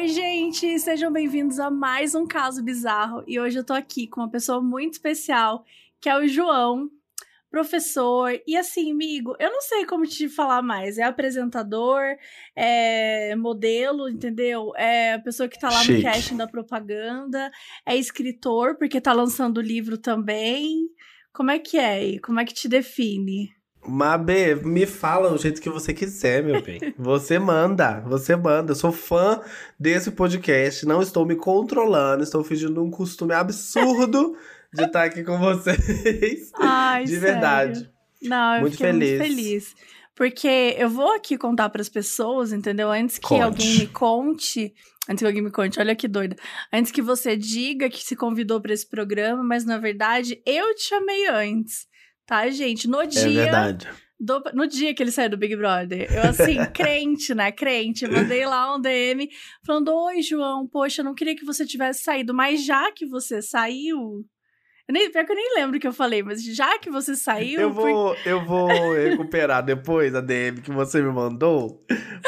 Oi, gente! Sejam bem-vindos a mais um caso bizarro. E hoje eu tô aqui com uma pessoa muito especial, que é o João, professor. E assim, amigo, eu não sei como te falar mais. É apresentador, é modelo, entendeu? É a pessoa que tá lá Chique. no casting da propaganda, é escritor, porque tá lançando livro também. Como é que é? E como é que te define? Mabê, me fala o jeito que você quiser, meu bem. Você manda, você manda. Eu sou fã desse podcast, não estou me controlando, estou fingindo um costume absurdo de estar aqui com vocês. Ai, de sério. verdade. Não, eu Muito feliz. muito feliz. Porque eu vou aqui contar para as pessoas, entendeu? Antes que Conte. alguém me conte, antes que alguém me conte, olha que doida. Antes que você diga que se convidou para esse programa, mas na verdade eu te chamei antes, tá, gente? No É dia verdade. do- no dia que ele saiu do Big Brother, eu assim, crente, né? Crente, mandei lá um DM falando: Oi, João, poxa, eu não queria que você tivesse saído, mas já que você saiu. Eu nem, pior que eu nem lembro o que eu falei, mas já que você saiu. Eu por- vou, eu vou recuperar depois a DM que você me mandou.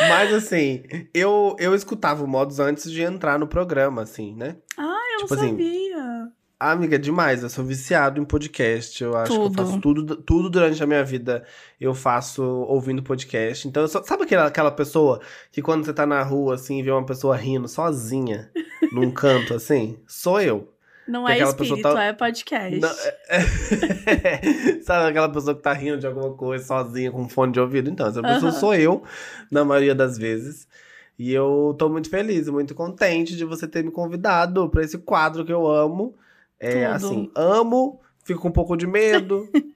Mas assim, eu, eu escutava o Modos antes de entrar no programa, assim, né? Ah, eu Tipo não assim, sabia. Ah, amiga, demais. Eu sou viciado em podcast. Eu acho que Tudo. eu faço tudo, tudo durante a minha vida. Eu faço ouvindo podcast. Então, sou- sabe aquela, aquela pessoa que quando você tá na rua, assim, vê uma pessoa rindo sozinha, num canto, assim? Sou eu. Não que é espírito, tá- é podcast. Não, é- sabe aquela pessoa que tá rindo de alguma coisa sozinha com fone de ouvido? Então, essa pessoa Aham. sou eu, na maioria das vezes. E eu tô muito feliz, muito contente de você ter me convidado pra esse quadro que eu amo. É, Tudo. assim, amo, fico com um pouco de medo.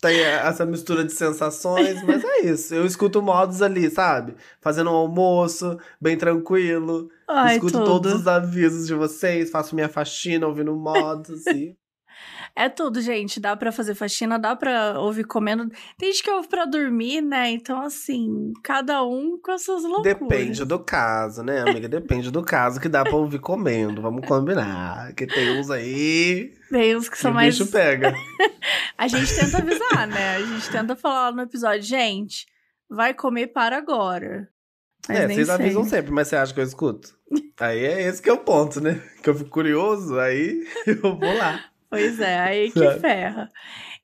Tem essa mistura de sensações, mas é isso. Eu escuto modos ali, sabe? Fazendo um almoço, bem tranquilo. Ai, escuto tudo. todos os avisos de vocês, faço minha faxina ouvindo modos, assim. É tudo, gente. Dá pra fazer faxina, dá pra ouvir comendo. Tem gente que ouve pra dormir, né? Então, assim, cada um com as suas loucuras. Depende do caso, né, amiga? Depende do caso que dá pra ouvir comendo. Vamos combinar. Que tem uns aí Tem uns que que são o mais. bicho pega. A gente tenta avisar, né? A gente tenta falar no episódio, gente, vai comer para agora. Mas é, vocês sempre. avisam sempre, mas você acha que eu escuto? Aí é esse que é o ponto, né? Que eu fico curioso, aí eu vou lá. Pois é, aí que Sabe? ferra.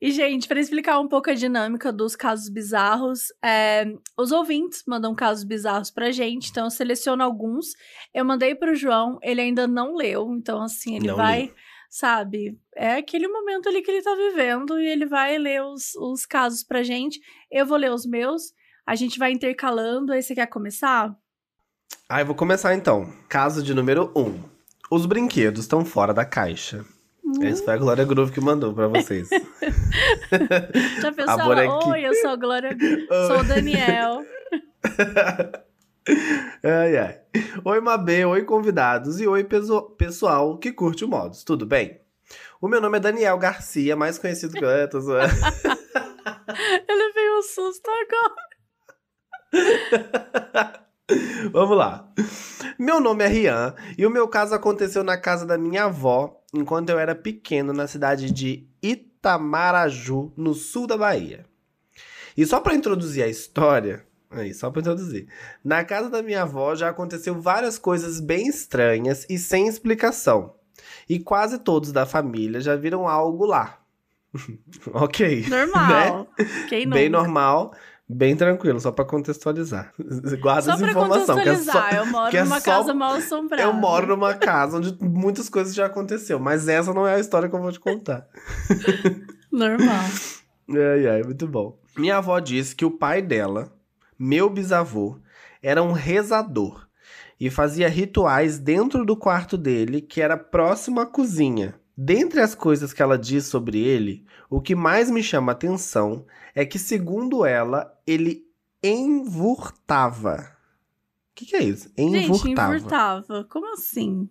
E, gente, para explicar um pouco a dinâmica dos casos bizarros, é, os ouvintes mandam casos bizarros pra gente, então eu seleciono alguns. Eu mandei pro João, ele ainda não leu, então, assim, ele Não vai, li. sabe, é aquele momento ali que ele tá vivendo e ele vai ler os, os casos pra gente. Eu vou ler os meus, a gente vai intercalando. Aí você quer começar? Aí eu vou começar então. Caso de número 1. Um. Os brinquedos estão fora da caixa. Esse foi a Glória Groove que mandou pra vocês. Já pensou? A bonequinha. Oi, eu sou a Glória, sou o Daniel. Ai, ai. Oi, Mabê, oi, convidados e oi, pessoal que curte o Modos. Tudo bem? O meu nome é Daniel Garcia, mais conhecido que... É, tô zoando. Eu levei um susto agora. Vamos lá. Meu nome é Rian e o meu caso aconteceu na casa da minha avó enquanto eu era pequeno na cidade de Itamaraju, no sul da Bahia. E só para introduzir a história, aí só para introduzir. Na casa da minha avó já aconteceu várias coisas bem estranhas e sem explicação. E quase todos da família já viram algo lá. ok. Normal. Quem nunca? Bem normal, bem tranquilo, só pra contextualizar. Guarda Só essa informação. Que é só, eu moro que é numa só- casa mal assombrada. eu moro numa casa onde muitas coisas já aconteceu, mas essa não é a história que eu vou te contar. Normal. Ai, ai, muito bom. Minha avó disse que o pai dela, meu bisavô, era um rezador e fazia rituais dentro do quarto dele, que era próximo à cozinha. Dentre as coisas que ela diz sobre ele, o que mais me chama a atenção é que, segundo ela, ele envurtava. O que, que é isso? Gente, Envurtava. Como assim?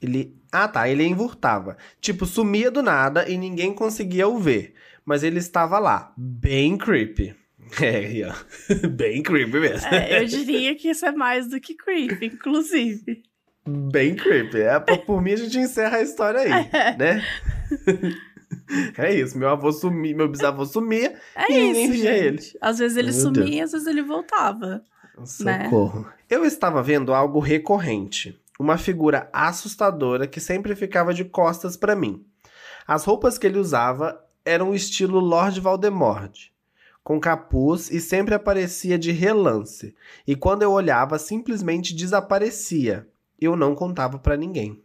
Ele. Ah, tá. Ele envurtava. Tipo, sumia do nada e ninguém conseguia o ver. Mas ele estava lá. Bem creepy. É, Rian. Bem creepy mesmo. É, eu diria que isso é mais do que creepy, inclusive. Bem creepy. É, por, mim, a gente encerra a história aí, né? É isso. Meu avô sumia, meu bisavô sumia É E ninguém isso, via gente. ele. Às vezes ele Meu sumia Deus. e às vezes ele voltava. Socorro. Né? Eu estava vendo algo recorrente. Uma figura assustadora que sempre ficava de costas para mim. As roupas que ele usava eram o estilo Lord Voldemort, com capuz e sempre aparecia de relance. E quando eu olhava, simplesmente desaparecia. Eu não contava para ninguém.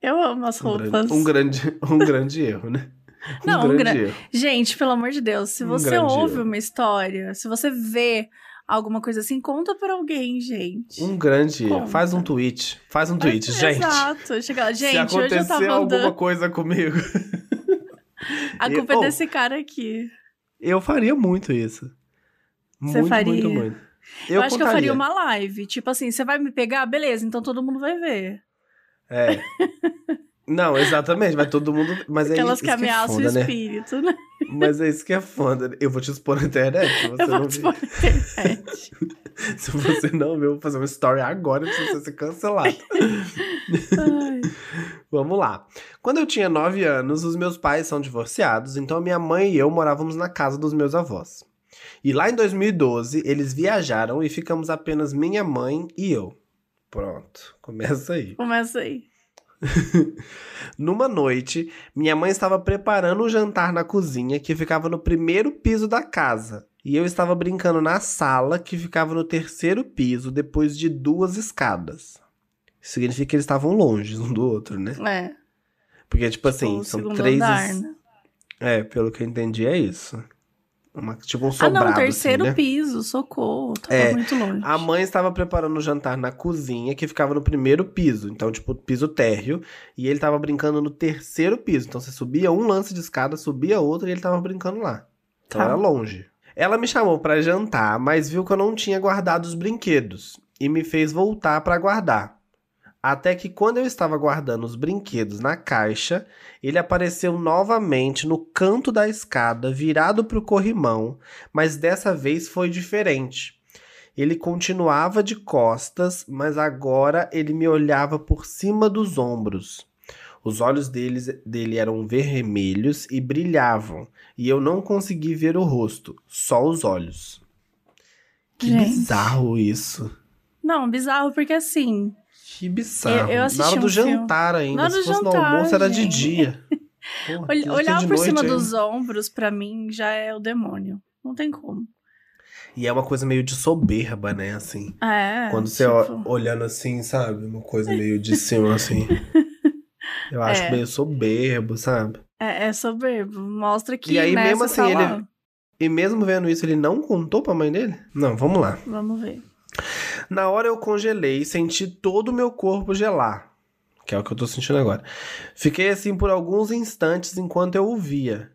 Eu amo as roupas. Um grande, um grande, um grande erro, né? Um não, grande um gra... erro. Gente, pelo amor de Deus, se você ouve erro. uma história, se você vê alguma coisa assim, conta pra alguém, gente. Um grande erro. Faz um tweet. Faz um tweet, gente. Exato. Chega lá. Gente, se acontecer hoje eu tava alguma andando... coisa comigo. A culpa é desse cara aqui. Eu faria muito isso. Você muito, faria? Muito, muito. Eu, eu acho contaria. que eu faria uma live. Tipo assim, você vai me pegar? Beleza, então todo mundo vai ver. É. Não, exatamente, mas todo mundo. Mas Aquelas é que ameaçam é o espírito, né? Mas é isso que é foda. Eu vou te expor na internet. Se você eu vou não te expor na internet. se você não ver, eu vou fazer uma story agora pra você ser cancelado. Vamos lá. Quando eu tinha 9 anos, os meus pais são divorciados, então minha mãe e eu morávamos na casa dos meus avós. E lá em 2012, eles viajaram e ficamos apenas minha mãe e eu. Pronto, começa aí. Começa aí. Numa noite, minha mãe estava preparando um jantar na cozinha que ficava no primeiro piso da casa. E eu estava brincando na sala que ficava no terceiro piso, depois de duas escadas. Isso significa que eles estavam longe um do outro, né? É. Porque, tipo assim, são três. Andar, né? É, pelo que eu entendi, é isso. Uma, tipo um sobrado, Ah, não, terceiro assim, né? piso, socorro. Tava É, muito longe. A mãe estava preparando o jantar na cozinha, que ficava no primeiro piso. Então, tipo, piso térreo. E ele estava brincando no terceiro piso. Então, você subia um lance de escada, subia outro e ele estava brincando lá. Então, Tá. era longe. Ela me chamou para jantar, mas viu que eu não tinha guardado os brinquedos. E me fez voltar para guardar. Até que quando eu estava guardando os brinquedos na caixa, ele apareceu novamente no canto da escada, virado para o corrimão, mas dessa vez foi diferente. Ele continuava de costas, mas agora ele me olhava por cima dos ombros. Os olhos deles, dele eram vermelhos e brilhavam, e eu não consegui ver o rosto, só os olhos. Que Gente. bizarro isso. Não, bizarro, porque assim. Que bizarro. Eu- eu Na assisti hora do um filme. jantar ainda. Na hora Se do fosse no jantar, almoço, era de dia. Porra, olhar por noite cima ainda. dos ombros, pra mim, já é o demônio. Não tem como. E é uma coisa meio de soberba, né? Assim. É. Quando você tipo, olhando assim, sabe? Uma coisa meio de cima, assim. Eu acho É. meio soberbo, sabe? É, é soberbo. Mostra que. E aí, né, mesmo assim, tá ele- lá. E mesmo vendo isso, ele não contou pra mãe dele? Não, vamos lá. Vamos ver. Na hora eu congelei e senti todo o meu corpo gelar. Que é o que eu tô sentindo agora. Fiquei assim por alguns instantes enquanto eu o via.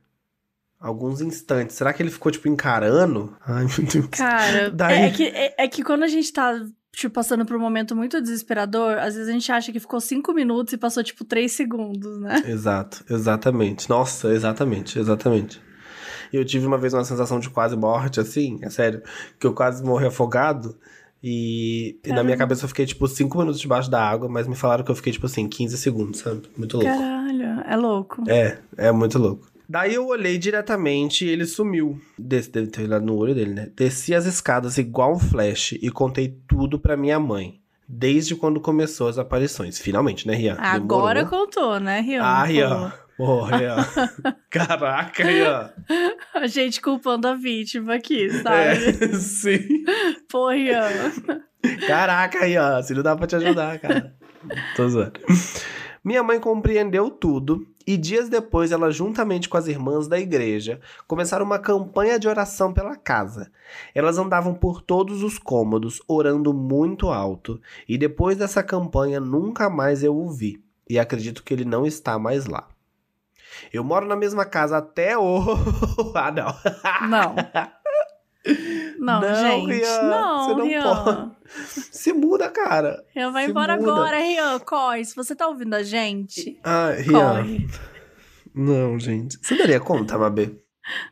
Alguns instantes. Será que ele ficou, tipo, encarando? Ai, meu Deus. Cara, Daí- é, que, é, é que quando a gente tá, tipo, passando por um momento muito desesperador, às vezes a gente acha que ficou cinco minutos e passou, tipo, três segundos, né? Exato, exatamente. Nossa, exatamente, exatamente. Eu tive uma vez uma sensação de quase morte, assim, é sério, que eu quase morri afogado. E, e na minha cabeça eu fiquei, tipo, 5 minutos debaixo da água, mas me falaram que eu fiquei, tipo assim, 15 segundos, sabe? Muito louco. Caralho, é louco. É, é muito louco. Daí eu olhei diretamente e ele sumiu. Des deve ter olhado no olho dele, né? Desci as escadas igual um flash e contei tudo pra minha mãe. Desde quando começou as aparições. Finalmente, né, Rian? Agora Demorou. contou, né, Rian? Ah, Rian. Porra, Rian. Caraca, Rian. A gente culpando a vítima aqui, sabe? É, sim. Pô, Rian. Caraca, Rian. Se não dá pra te ajudar, cara. Tô zoando. Minha mãe compreendeu tudo e dias depois ela, juntamente com as irmãs da igreja, começaram uma campanha de oração pela casa. Elas andavam por todos os cômodos, orando muito alto, e depois dessa campanha nunca mais eu o vi, e acredito que ele não está mais lá. Eu moro na mesma casa até o. ah, não. Não. Não, Não, gente. Rian, não, você não Rian. pode. Se muda, cara. Rian, vai Se embora muda. agora, Rian. Corre. Se você tá ouvindo a gente, Ah, Rian. corre. Não, gente. Você daria conta, Mabê?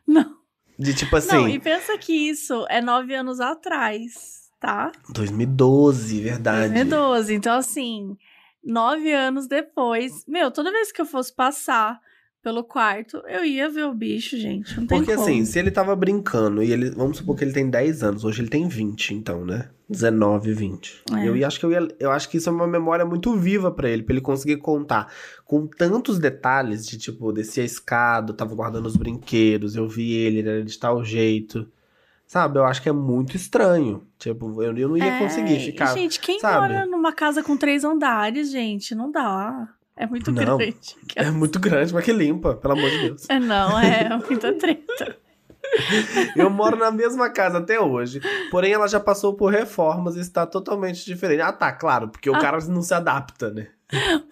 Não. De tipo assim. Não, e pensa que isso é nove anos atrás, tá? 2012, verdade. 2012. Então, assim, nove anos depois. Meu, toda vez que eu fosse passar pelo quarto, eu ia ver o bicho, gente. Não tem Porque como. assim, se ele tava brincando e ele. Vamos supor que ele tem 10 anos, hoje ele tem 20, então, né? 19, 20. É. Eu acho que eu ia. Eu acho que isso é uma memória muito viva pra ele, pra ele conseguir contar com tantos detalhes de tipo, descia a escada, tava guardando os brinquedos, eu vi ele, ele era de tal jeito. Sabe, eu acho que é muito estranho. Tipo, eu, eu não ia É, conseguir ficar. Gente, quem sabe? mora numa casa com três andares, gente? Não dá. É muito Não. grande. É muito grande, mas que limpa, pelo amor de Deus. É, não, é muita treta. Eu moro na mesma casa até hoje. Porém, ela já passou por reformas e está totalmente diferente. Ah, tá, claro, porque o Ah. cara não se adapta, né?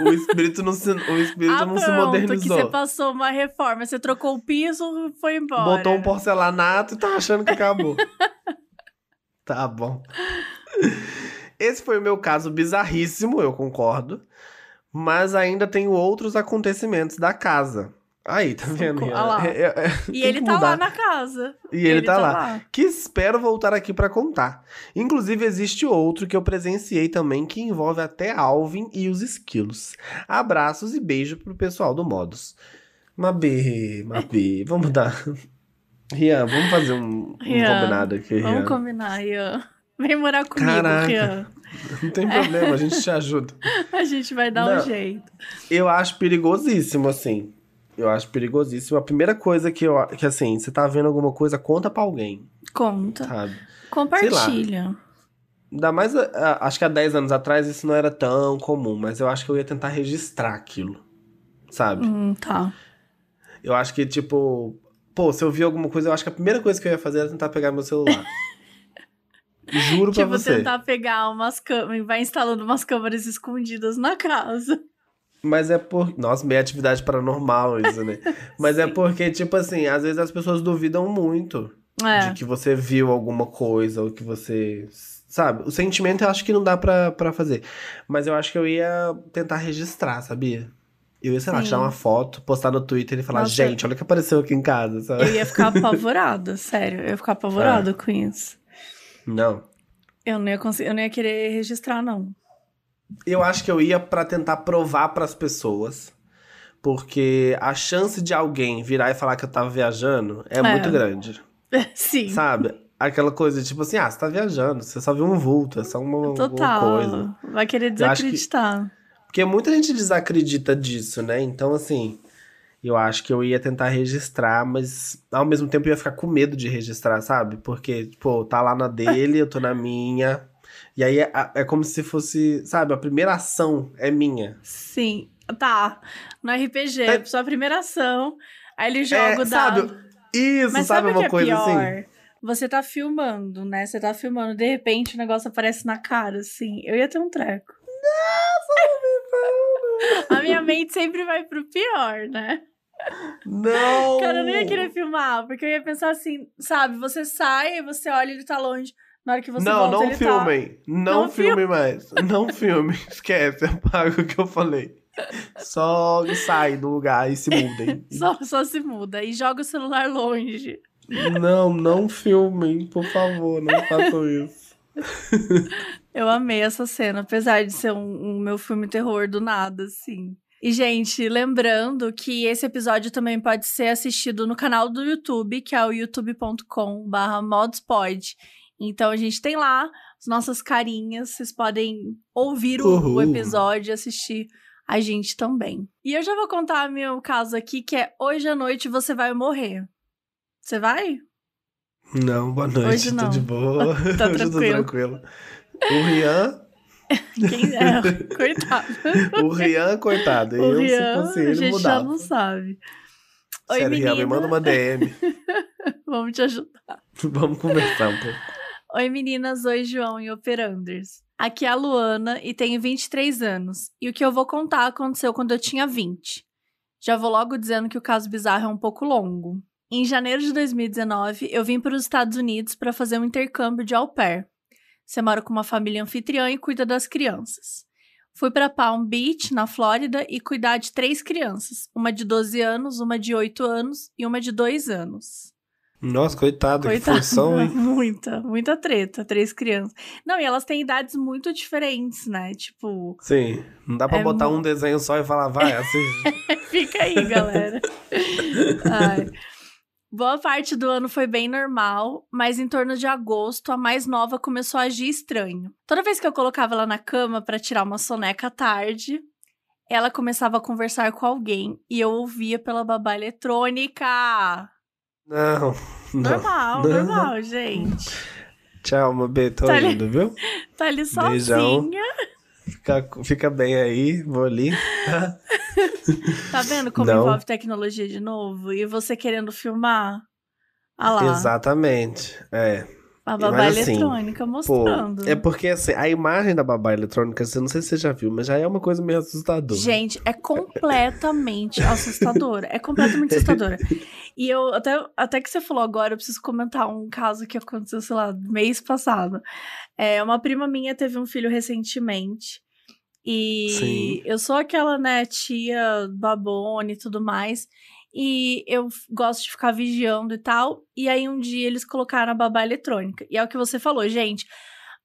O, o espírito não se, o espírito Ah, não se pronto, que modernizou. você passou uma reforma, você trocou o piso, foi embora. Botou um porcelanato e tá achando que acabou. tá bom. Esse foi o meu caso bizarríssimo, eu concordo. Mas ainda tenho outros acontecimentos da casa. Aí, tá vendo? Rian? lá. É- é- é- E ele tá lá na casa. E ele, tá, lá. que espero voltar aqui pra contar. Inclusive, existe outro que eu presenciei também que envolve até Alvin e os esquilos. Abraços e beijo pro pessoal do Modus. Mabê, Mabê, vamos dar. Rian, vamos fazer um, um Rian, combinado aqui, Rian. Vamos combinar, Ian. Vem morar comigo, Caraca. Rian. Não tem problema, a gente te ajuda. A gente vai dar um Não. jeito. Eu acho perigosíssimo, assim. Eu acho perigosíssimo. A primeira coisa que eu. Que assim, você tá vendo alguma coisa, conta pra alguém, Conta. sabe? Compartilha. Ainda mais, acho que há 10 anos atrás isso não era tão comum, mas eu acho que eu ia tentar registrar aquilo, sabe? Hum, tá. Eu acho que, tipo, pô, se eu vi alguma coisa, eu acho que a primeira coisa que eu ia fazer era tentar pegar meu celular. Juro pra Tipo, você. tentar pegar umas câmeras, vai instalando umas câmeras escondidas na casa. Mas é por. Nossa, meio atividade paranormal isso, né? Mas é porque, tipo assim, às vezes as pessoas duvidam muito É. de que você viu alguma coisa, ou que você. Sabe? O sentimento eu acho que não dá pra, pra fazer. Mas eu acho que eu ia tentar registrar, sabia? Eu ia, sei lá, Sim. tirar uma foto, postar no Twitter e falar, Nossa. gente, olha o que apareceu aqui em casa, sabe? Eu ia ficar apavorada, sério. Eu ia ficar apavorada com isso. Não. Eu não ia conseguir, eu não ia querer registrar, não. Eu acho que eu ia pra tentar provar pras pessoas. Porque a chance de alguém virar e falar que eu tava viajando é, É. muito grande. Sim. Sabe? Aquela coisa tipo assim, ah, você tá viajando, você só viu um vulto, é só uma, Total. coisa. Vai querer acho que- desacreditar. Porque muita gente desacredita disso, né? Então, assim, eu acho que eu ia tentar registrar, mas ao mesmo tempo eu ia ficar com medo de registrar, sabe? Porque, pô, tá lá na dele, eu tô na minha. E aí é, é como se fosse, sabe, a primeira ação é minha. Sim. Tá. No RPG, É- sua primeira ação. Aí ele joga É, o sabe? dado. Isso, Mas sabe sabe uma é coisa pior? assim? Você tá filmando, né? Você tá filmando, de repente o negócio aparece na cara, assim. Eu ia ter um treco. A minha mente sempre vai pro pior, né? Não! Cara, eu não ia querer filmar, porque eu ia pensar assim, sabe? Você sai, você olha, ele tá longe. Na hora que você não, volta, não ele tá... filmem. Não, Não filme mais. Não filme. Esquece, apaga o que eu falei. Só sai do lugar e se mudem. Só, só se muda e joga o celular longe. Não, não filmem, por favor, não façam isso. Eu amei essa cena, apesar de ser um, um meu filme terror do nada, assim. E, gente, lembrando que esse episódio também pode ser assistido no canal do YouTube, que é o youtube.com.br modspod. Então a gente tem lá as nossas carinhas, vocês podem ouvir o, o episódio e assistir a gente também. E eu já vou contar meu caso aqui, que é hoje à noite você vai morrer. Você vai? Não, boa noite, Hoje tô não. de boa. Tá Hoje eu tô tranquilo. O Rian, Quem é? Coitado. o Rian, coitado. O eu, Rian, se fosse a ele, gente já mudava. não sabe. Oi, Sério, Rian, me manda uma DM. Vamos te ajudar. Vamos conversar um pouco. Oi, meninas. Oi, João e Operanders. Aqui é a Luana e tenho 23 anos. E o que eu vou contar aconteceu quando eu tinha 20. Já vou logo dizendo que o caso bizarro é um pouco longo. Em janeiro de 2019, eu vim para os Estados Unidos para fazer um intercâmbio de au pair. Você mora com uma família anfitriã e cuida das crianças. Fui para Palm Beach, na Flórida, e cuidar de três crianças: uma de 12 anos, uma de 8 anos e uma de 2 anos. Nossa, coitado, Coitado. que função, hein? Muita, muita treta, três crianças. Não, e elas têm idades muito diferentes, né? Tipo, Sim, não dá pra É botar um desenho só e falar, vai, assiste. fica aí, galera. Ai. Boa parte do ano foi bem normal, mas em torno de agosto, a mais nova começou a agir estranho. Toda vez que eu colocava ela na cama pra tirar uma soneca à tarde, ela começava a conversar com alguém e eu ouvia pela babá eletrônica. Não, não. Normal, Não. normal, gente. Tchau, meu bem, tô Tá ali- indo, viu? Tá ali sozinha. Beijão. Fica, fica bem aí, vou ali. Tá vendo como Não. envolve tecnologia de novo? E você querendo filmar? Ah lá, Exatamente, é. a babá Mas assim, eletrônica Pô, mostrando. é porque assim, a imagem da babá eletrônica, assim, eu não sei se você já viu, mas já é uma coisa meio assustadora. Gente, é completamente assustadora. É completamente assustadora. E eu, até, até que você falou agora, eu preciso comentar um caso que aconteceu, sei lá, mês passado. É, uma prima minha teve um filho recentemente. E Sim. eu sou aquela, né, tia babone e tudo mais. E eu gosto de ficar vigiando e tal. E aí um dia eles colocaram a babá eletrônica. E é o que você falou, gente.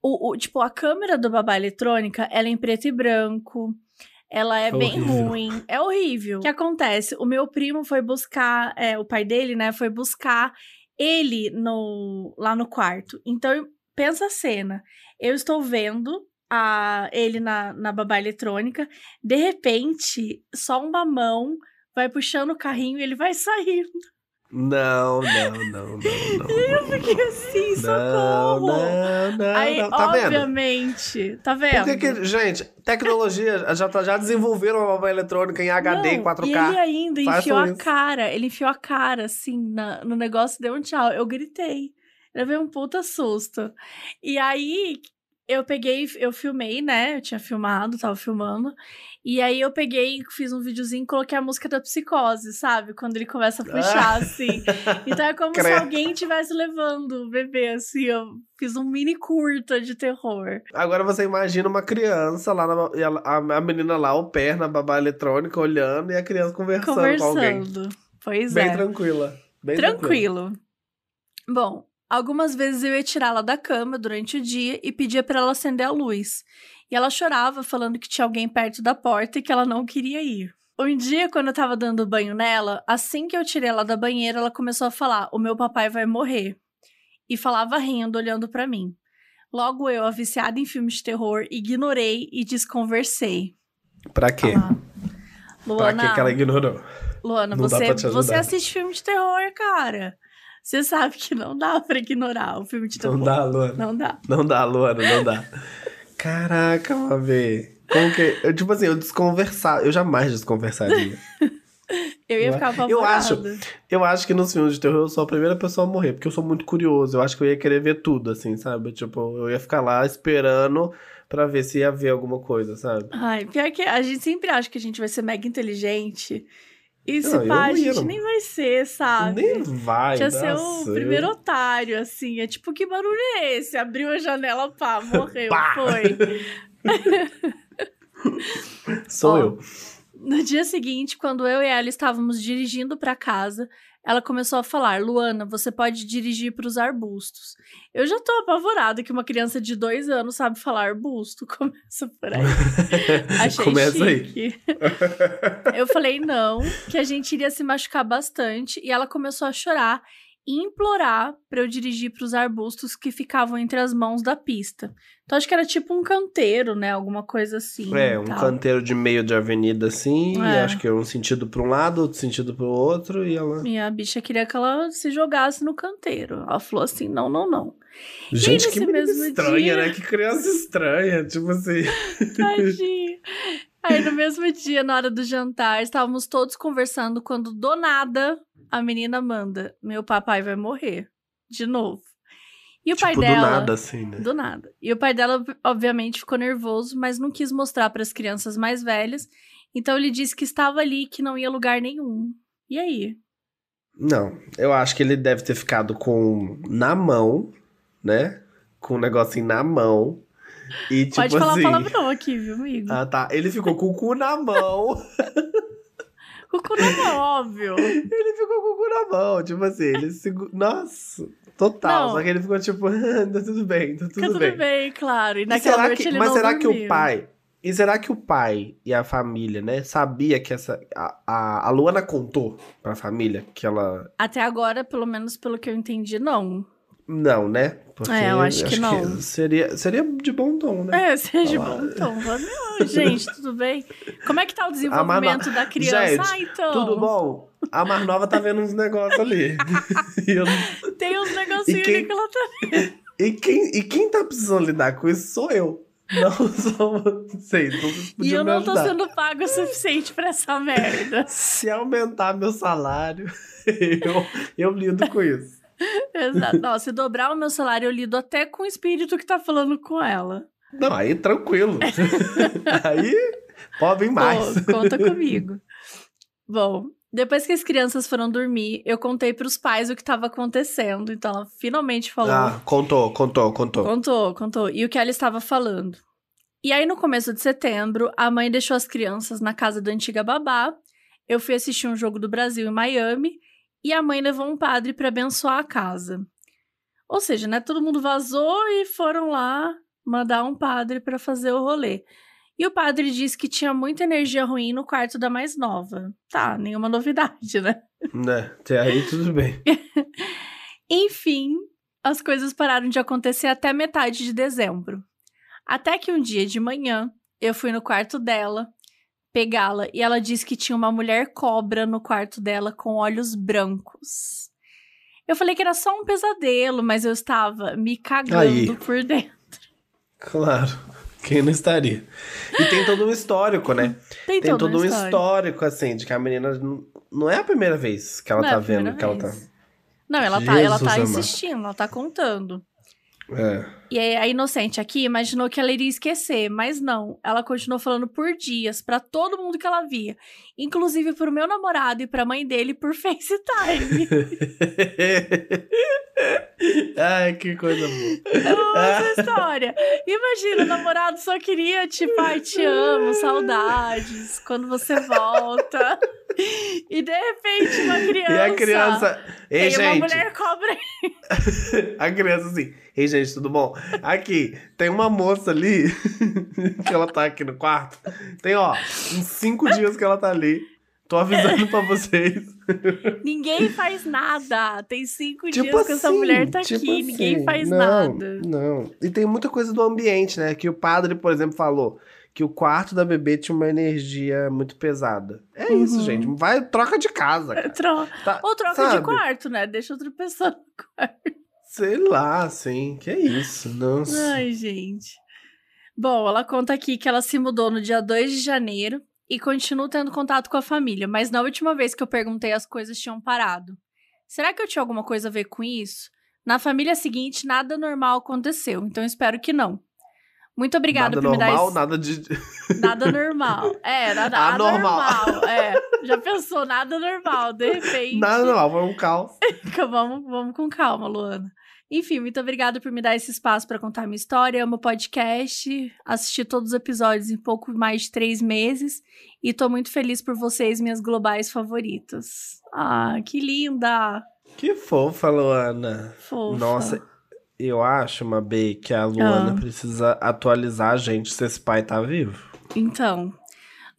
O, o- tipo, a câmera do babá eletrônica, ela é em preto e branco. Ela é É bem horrível. ruim. É horrível. O que acontece? O meu primo foi buscar, é, o pai dele, né, foi buscar ele no, lá no quarto. Então, pensa a cena. Eu estou vendo a, ele na, na babá eletrônica. De repente, só uma mão vai puxando o carrinho e ele vai saindo. Não, não, não, não, não. Eu fiquei assim, Não, socorro! não, não, Aí, não. Tá vendo? obviamente, tá vendo? Por que que, gente, tecnologia, já, tá- já desenvolveram uma babá eletrônica em HD, Não, 4K. E ele ainda enfiou a isso. cara, ele enfiou a cara, assim, na- no negócio, deu um tchau. Eu gritei. Levei um puta susto. E aí, eu peguei, eu filmei, né? Eu tinha filmado, tava filmando. E aí eu peguei, fiz um videozinho e coloquei a música da psicose, sabe? Quando ele começa a puxar, assim. Então é como se alguém estivesse levando o bebê, assim. Eu fiz um mini curta de terror. Agora você imagina uma criança lá, na, a, a menina lá, o pé na babá eletrônica, olhando, e a criança conversando, com alguém. Conversando. Pois Bem é. tranquila. Bem tranquila. Tranquilo. Bom, algumas vezes eu ia tirá-la da cama durante o dia e pedia para ela acender a luz. E ela chorava, falando que tinha alguém perto da porta e que ela não queria ir. Um dia, quando eu tava dando banho nela, assim que eu tirei ela da banheira, ela começou a falar: O meu papai vai morrer. E falava rindo, olhando para mim. Logo eu, a viciada em filmes de terror, ignorei e desconversei. Pra quê? Ah, Pra Luana, que que ela ignorou? Luana, Não você, pra você assiste filme de terror, cara. Você sabe que não dá pra ignorar o filme de terror. Não dá, Luana. Não dá. Não dá, Luana, não dá. Caraca, Mavê. Como que. Eu, tipo assim, eu desconversar. Eu jamais desconversaria. Eu ia Eu ficar apavorada. eu acho- Eu acho que nos filmes de terror eu sou a primeira pessoa a morrer, porque eu sou muito curioso. Eu acho que eu ia querer ver tudo, assim, sabe? Tipo, eu ia ficar lá esperando pra ver se ia ver alguma coisa, sabe? Ai, pior que a gente sempre acha que a gente vai ser mega inteligente. E se Não, pá, a gente não. nem vai ser, sabe? Nem vai, Ia ser o eu- primeiro otário, assim. É tipo, que barulho é esse? Abriu a janela, pá, morreu, Pá! foi. Sou Ó, eu. No dia seguinte, quando eu e ela estávamos dirigindo para casa, ela começou a falar: Luana, você pode dirigir para os arbustos. Eu já tô apavorada que uma criança de dois anos sabe falar arbusto. Começa por aí. Achei Começa aí. chique. Eu falei não, que a gente iria se machucar bastante, e ela começou a chorar implorar para eu dirigir para os arbustos que ficavam entre as mãos da pista. Então acho que era tipo um canteiro, né? Alguma coisa assim. É, e um tal. canteiro de meio de avenida assim, e É. acho que um sentido pra um lado, outro sentido pro outro, e ela. E a bicha queria que ela se jogasse no canteiro. Ela falou assim: não, não, não. Gente, que mesmo estranha, dia- né? Que criança estranha, tipo assim. Tadinho. Aí no mesmo dia, na hora do jantar, estávamos todos conversando quando do nada a menina manda: Meu papai vai morrer. De novo. E o pai tipo, dela. do nada, assim, né? Do nada. E o pai dela, obviamente, ficou nervoso, mas não quis mostrar para as crianças mais velhas. Então ele disse que estava ali, que não ia lugar nenhum. E aí? Não, eu acho que ele deve ter ficado com na mão, né? Com o negocinho na mão. E tipo Pode falar assim. palavrão aqui, viu, amigo? Ah, tá. Ele ficou com o cu na mão. Cu na mão, óbvio. Ele ficou com o cu na mão, tipo assim, ele segurou. Nossa, total. Não. Só que ele ficou tipo, tá tudo bem, tá tudo Fica tudo bem. bem, claro. E E naquela será noite que, ele mas não será que o dormiu. pai. E será que o pai e a família, né, sabia que essa. A, a, a Luana contou pra família que ela. Até agora, pelo menos pelo que eu entendi, não. Não, né? Porque É, eu acho que não. seria, seria de bom tom, né? É, Olha lá. bom tom. Não, gente, tudo bem? Como é que tá o desenvolvimento da criança? Gente, ah, então. Tudo bom? A mais nova tá vendo uns negócios ali. eu Tem uns negocinhos quem- que ela tá. e quem, e quem tá precisando lidar com isso sou eu. Não sou vocês. Vocês E eu me não tô sendo pago o suficiente pra essa merda. Se aumentar meu salário, eu, eu lido com isso. Exato. Não, se dobrar o meu salário, eu lido até com o espírito que tá falando com ela. Não, aí tranquilo. aí pode vir mais. Pô, conta comigo. Bom, depois que as crianças foram dormir, eu contei pros pais o que tava acontecendo. Então ela finalmente falou. Ah, contou, contou, contou. Contou, contou. E o que ela estava falando. E aí, no começo de setembro, a mãe deixou as crianças na casa da antiga babá. Eu fui assistir um jogo do Brasil em Miami. E a mãe levou um padre para abençoar a casa. Ou seja, né? Todo mundo vazou e foram lá mandar um padre para fazer o rolê. E o padre disse que tinha muita energia ruim no quarto da mais nova. Tá, nenhuma novidade, né? Né? Até aí tudo bem. Enfim, as coisas pararam de acontecer até metade de dezembro. Até que um dia de manhã, eu fui no quarto dela pegá-la e ela disse que tinha uma mulher cobra no quarto dela com olhos brancos. Eu falei que era só um pesadelo, mas eu estava me cagando Aí. por dentro. Claro. Quem não estaria? E tem todo um histórico, né? Tem, Tem toda todo um uma história. histórico, assim, de que a menina não é a primeira vez que ela Não é tá primeira vendo que ela tá. vez. Não, ela tá, ela tá Jesus amado. insistindo, ela tá contando. É. E a inocente aqui imaginou que ela iria esquecer, mas não. Ela continuou falando por dias pra todo mundo que ela via, inclusive pro meu namorado e pra mãe dele por FaceTime. Ai, que coisa boa. Eu amo essa história. Imagina, o namorado só queria tipo, ai, te amo, saudades, quando você volta. E de repente uma criança. E a criança. Ei, tem uma gente. mulher cobra. A criança assim. Ei, gente, tudo bom? Aqui, tem uma moça ali. que ela tá aqui no quarto. Tem, ó, uns cinco dias que ela tá ali. Tô avisando pra vocês. Ninguém faz nada. Tem cinco Tipo dias que essa assim, mulher tá tipo aqui. Ninguém assim, faz não, nada. Não. E tem muita coisa do ambiente, né? Que o padre, por exemplo, falou que o quarto da bebê tinha uma energia muito pesada. É isso, Uhum. gente. Vai, troca de casa. cara. Tro- Tá- Ou troca sabe? de quarto, né? Deixa outra pessoa no quarto. Sei lá, assim. Que isso, nossa. Ai, gente. Bom, ela conta aqui que ela se mudou no dia 2 de janeiro e continua tendo contato com a família, mas na última vez que eu perguntei, as coisas tinham parado. Será que eu tinha alguma coisa a ver com isso? Na família seguinte, nada normal aconteceu, então espero que não. Muito obrigada por me dar normal, esse... nada de. Nada normal. É, nada Anormal. anormal. É, já pensou, nada normal, de repente. Nada normal, foi um caos. vamos, vamos com calma, Luana. Enfim, muito obrigada por me dar esse espaço para contar minha história, amo podcast, assisti todos os episódios em pouco mais de três meses e tô muito feliz por vocês, minhas globais favoritas. Ah, que linda! Que fofa, Luana. Fofa. Nossa, eu acho, Mabê, que a Luana Ah. precisa atualizar a gente se esse pai tá vivo. Então,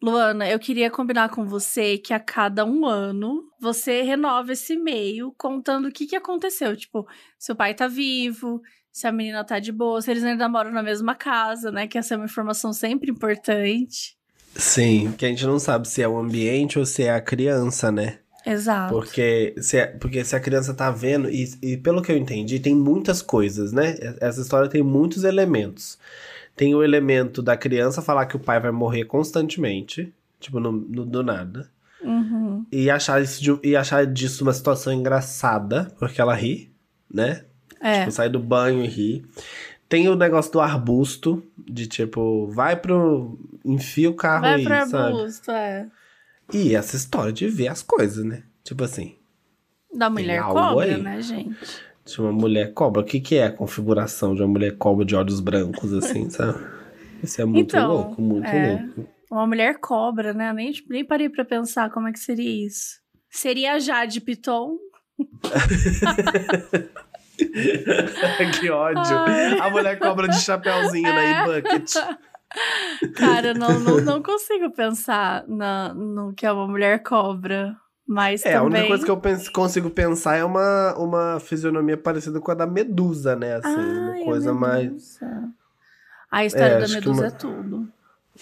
Luana, eu queria combinar com você que a cada um ano você renova esse e-mail contando o que, que aconteceu. Tipo, se o pai tá vivo, se a menina tá de boa, se eles ainda moram na mesma casa, né? Que essa é uma informação sempre importante. Sim, que a gente não sabe se é o ambiente ou se é a criança, né? Exato. Porque se, é- porque se a criança tá vendo, e, e pelo que eu entendi, tem muitas coisas, né? Essa história tem muitos elementos. Tem o elemento da criança falar que o pai vai morrer constantemente, tipo, no, no- do nada. Uhum. E achar, isso de- e achar disso uma situação engraçada, porque ela ri, né? É. Tipo, sai do banho e ri. Tem o negócio do arbusto, de tipo, vai pro. enfia o carro Vai aí, pro sabe? arbusto, é. E essa história de ver as coisas, né? Tipo assim, Da mulher cobra, aí. né, gente? De uma mulher cobra. O que, que é a configuração de uma mulher cobra de olhos brancos, assim, sabe? Isso é muito Então, louco, muito é. louco. Uma mulher cobra, né? Nem, nem parei pra pensar como é que seria isso. Seria a Jade Piton? que ódio. Ai. A mulher cobra de chapéuzinho é. na e-bucket. Cara, não, não, não consigo pensar na, no que é uma mulher cobra. Mas é, também... a única coisa que eu penso, consigo pensar é uma, uma fisionomia parecida com a da Medusa, né? Assim, Ai, uma coisa a mais. A história é, da Medusa uma... é tudo.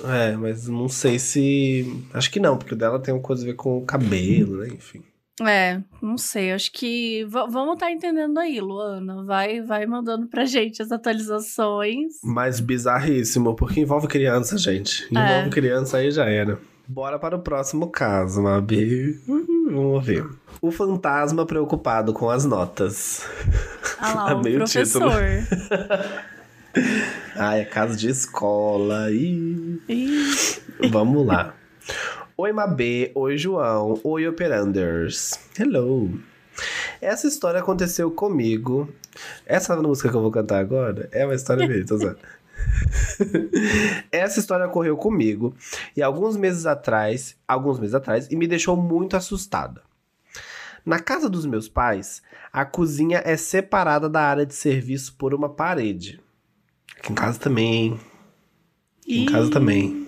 É, mas não sei se. Acho que não, porque o dela tem uma coisa a ver com o cabelo, né? Enfim. É, não sei. Acho que v vamos estar tá entendendo aí, Luana. Vai, vai mandando pra gente as atualizações. Mas bizarríssimo, porque envolve criança, gente. Envolve é. criança aí já era. Bora para o próximo caso, Mabi. Vamos ver. O fantasma preocupado com as notas. Ah lá, o professor. Ai, é caso de escola. Ih. Ih. Vamos lá. Oi, Mabê. Oi, João. Oi, Operanders. Hello. Essa história aconteceu comigo. Essa música que eu vou cantar agora é uma história minha, tô usando. Essa história ocorreu comigo e alguns meses atrás, alguns meses atrás, e me deixou muito assustada. Na casa dos meus pais, a cozinha é separada da área de serviço por uma parede. Aqui em casa também. Aqui em casa também.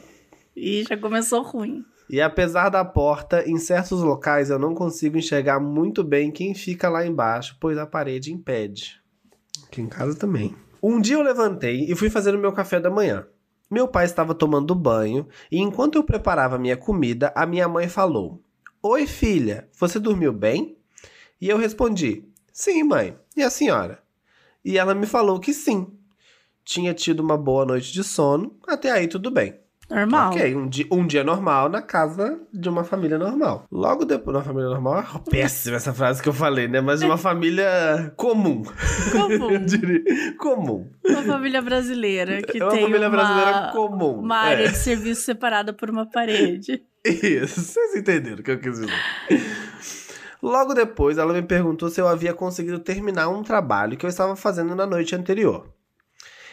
E já começou ruim. E apesar da porta, em certos locais eu não consigo enxergar muito bem quem fica lá embaixo, pois a parede impede. Aqui em casa também. Um dia eu levantei e fui fazer o meu café da manhã. Meu pai estava tomando banho e enquanto eu preparava minha comida, a minha mãe falou: Oi, filha, você dormiu bem? E eu respondi: Sim, mãe. E a senhora? E ela me falou que sim. Tinha tido uma boa noite de sono, até aí tudo bem. Normal. Ok, um dia, um dia normal na casa de uma família normal. Logo depois, uma família normal, é péssima essa frase que eu falei, né? Mas de uma família comum. Comum. eu diria, comum. Uma família brasileira que uma tem família uma, brasileira comum. uma área é. de serviço separada por uma parede. Isso, vocês entenderam o que eu quis dizer. Logo depois, ela me perguntou se eu havia conseguido terminar um trabalho que eu estava fazendo na noite anterior.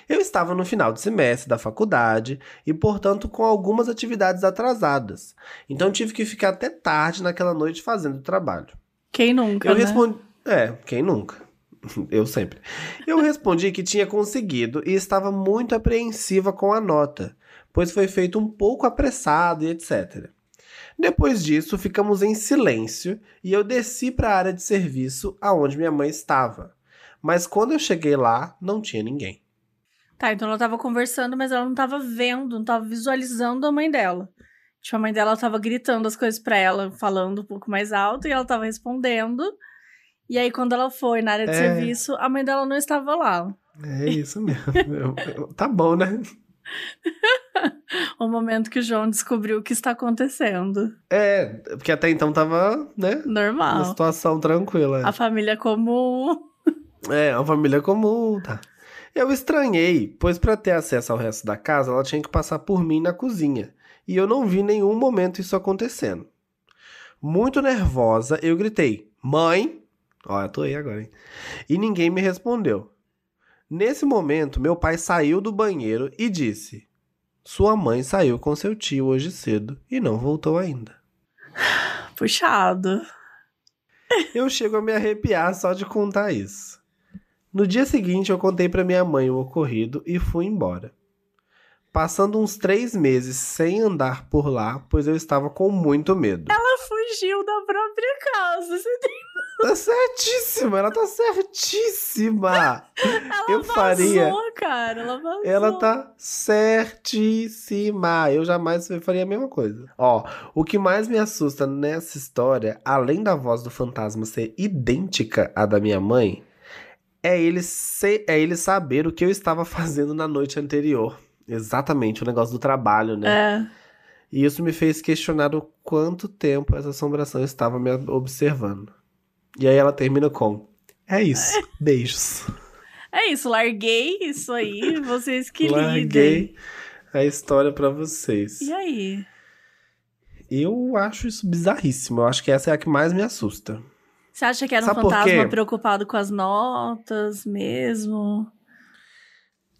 Eu estava no final de semestre da faculdade e, portanto, com algumas atividades atrasadas. Então tive que ficar até tarde naquela noite fazendo o trabalho. Quem nunca? Eu né? respondi. É, quem nunca? Eu sempre. Eu respondi que tinha conseguido e estava muito apreensiva com a nota, pois foi feito um pouco apressado e etc. Depois disso, ficamos em silêncio e eu desci para a área de serviço aonde minha mãe estava. Mas quando eu cheguei lá, não tinha ninguém. Tá, então ela tava conversando, mas ela não tava vendo, não tava visualizando a mãe dela. Tipo, a mãe dela tava gritando as coisas pra ela, falando um pouco mais alto, e ela tava respondendo. E aí, quando ela foi na área de é... serviço, a mãe dela não estava lá. É isso mesmo. tá bom, né? o momento que o João descobriu o que está acontecendo. É, porque até então tava, né? Normal. Uma situação tranquila. A família comum. É, uma família comum, tá. Eu estranhei, pois para ter acesso ao resto da casa, ela tinha que passar por mim na cozinha, e eu não vi nenhum momento isso acontecendo. Muito nervosa, eu gritei: Mãe! Olha, tô aí agora, hein? E ninguém me respondeu. Nesse momento, meu pai saiu do banheiro e disse: Sua mãe saiu com seu tio hoje cedo e não voltou ainda. Puxado. Eu chego a me arrepiar só de contar isso. No dia seguinte, eu contei para minha mãe o ocorrido e fui embora. Passando uns três meses sem andar por lá, pois eu estava com muito medo. Ela fugiu da própria casa, você tem Tá certíssima, ela tá certíssima. ela eu vazou, faria. cara, ela vazou. Ela tá certíssima. Eu jamais faria a mesma coisa. Ó, o que mais me assusta nessa história, além da voz do fantasma ser idêntica à da minha mãe, é ele, ser, é ele saber o que eu estava fazendo na noite anterior. Exatamente, o negócio do trabalho, né? É. E isso me fez questionar o quanto tempo essa assombração estava me observando. E aí ela termina com: É isso, é. beijos. É isso, larguei isso aí, vocês que larguei lidem. a história para vocês. E aí? Eu acho isso bizarríssimo. Eu acho que essa é a que mais me assusta. Você acha que era Sabe um fantasma preocupado com as notas mesmo?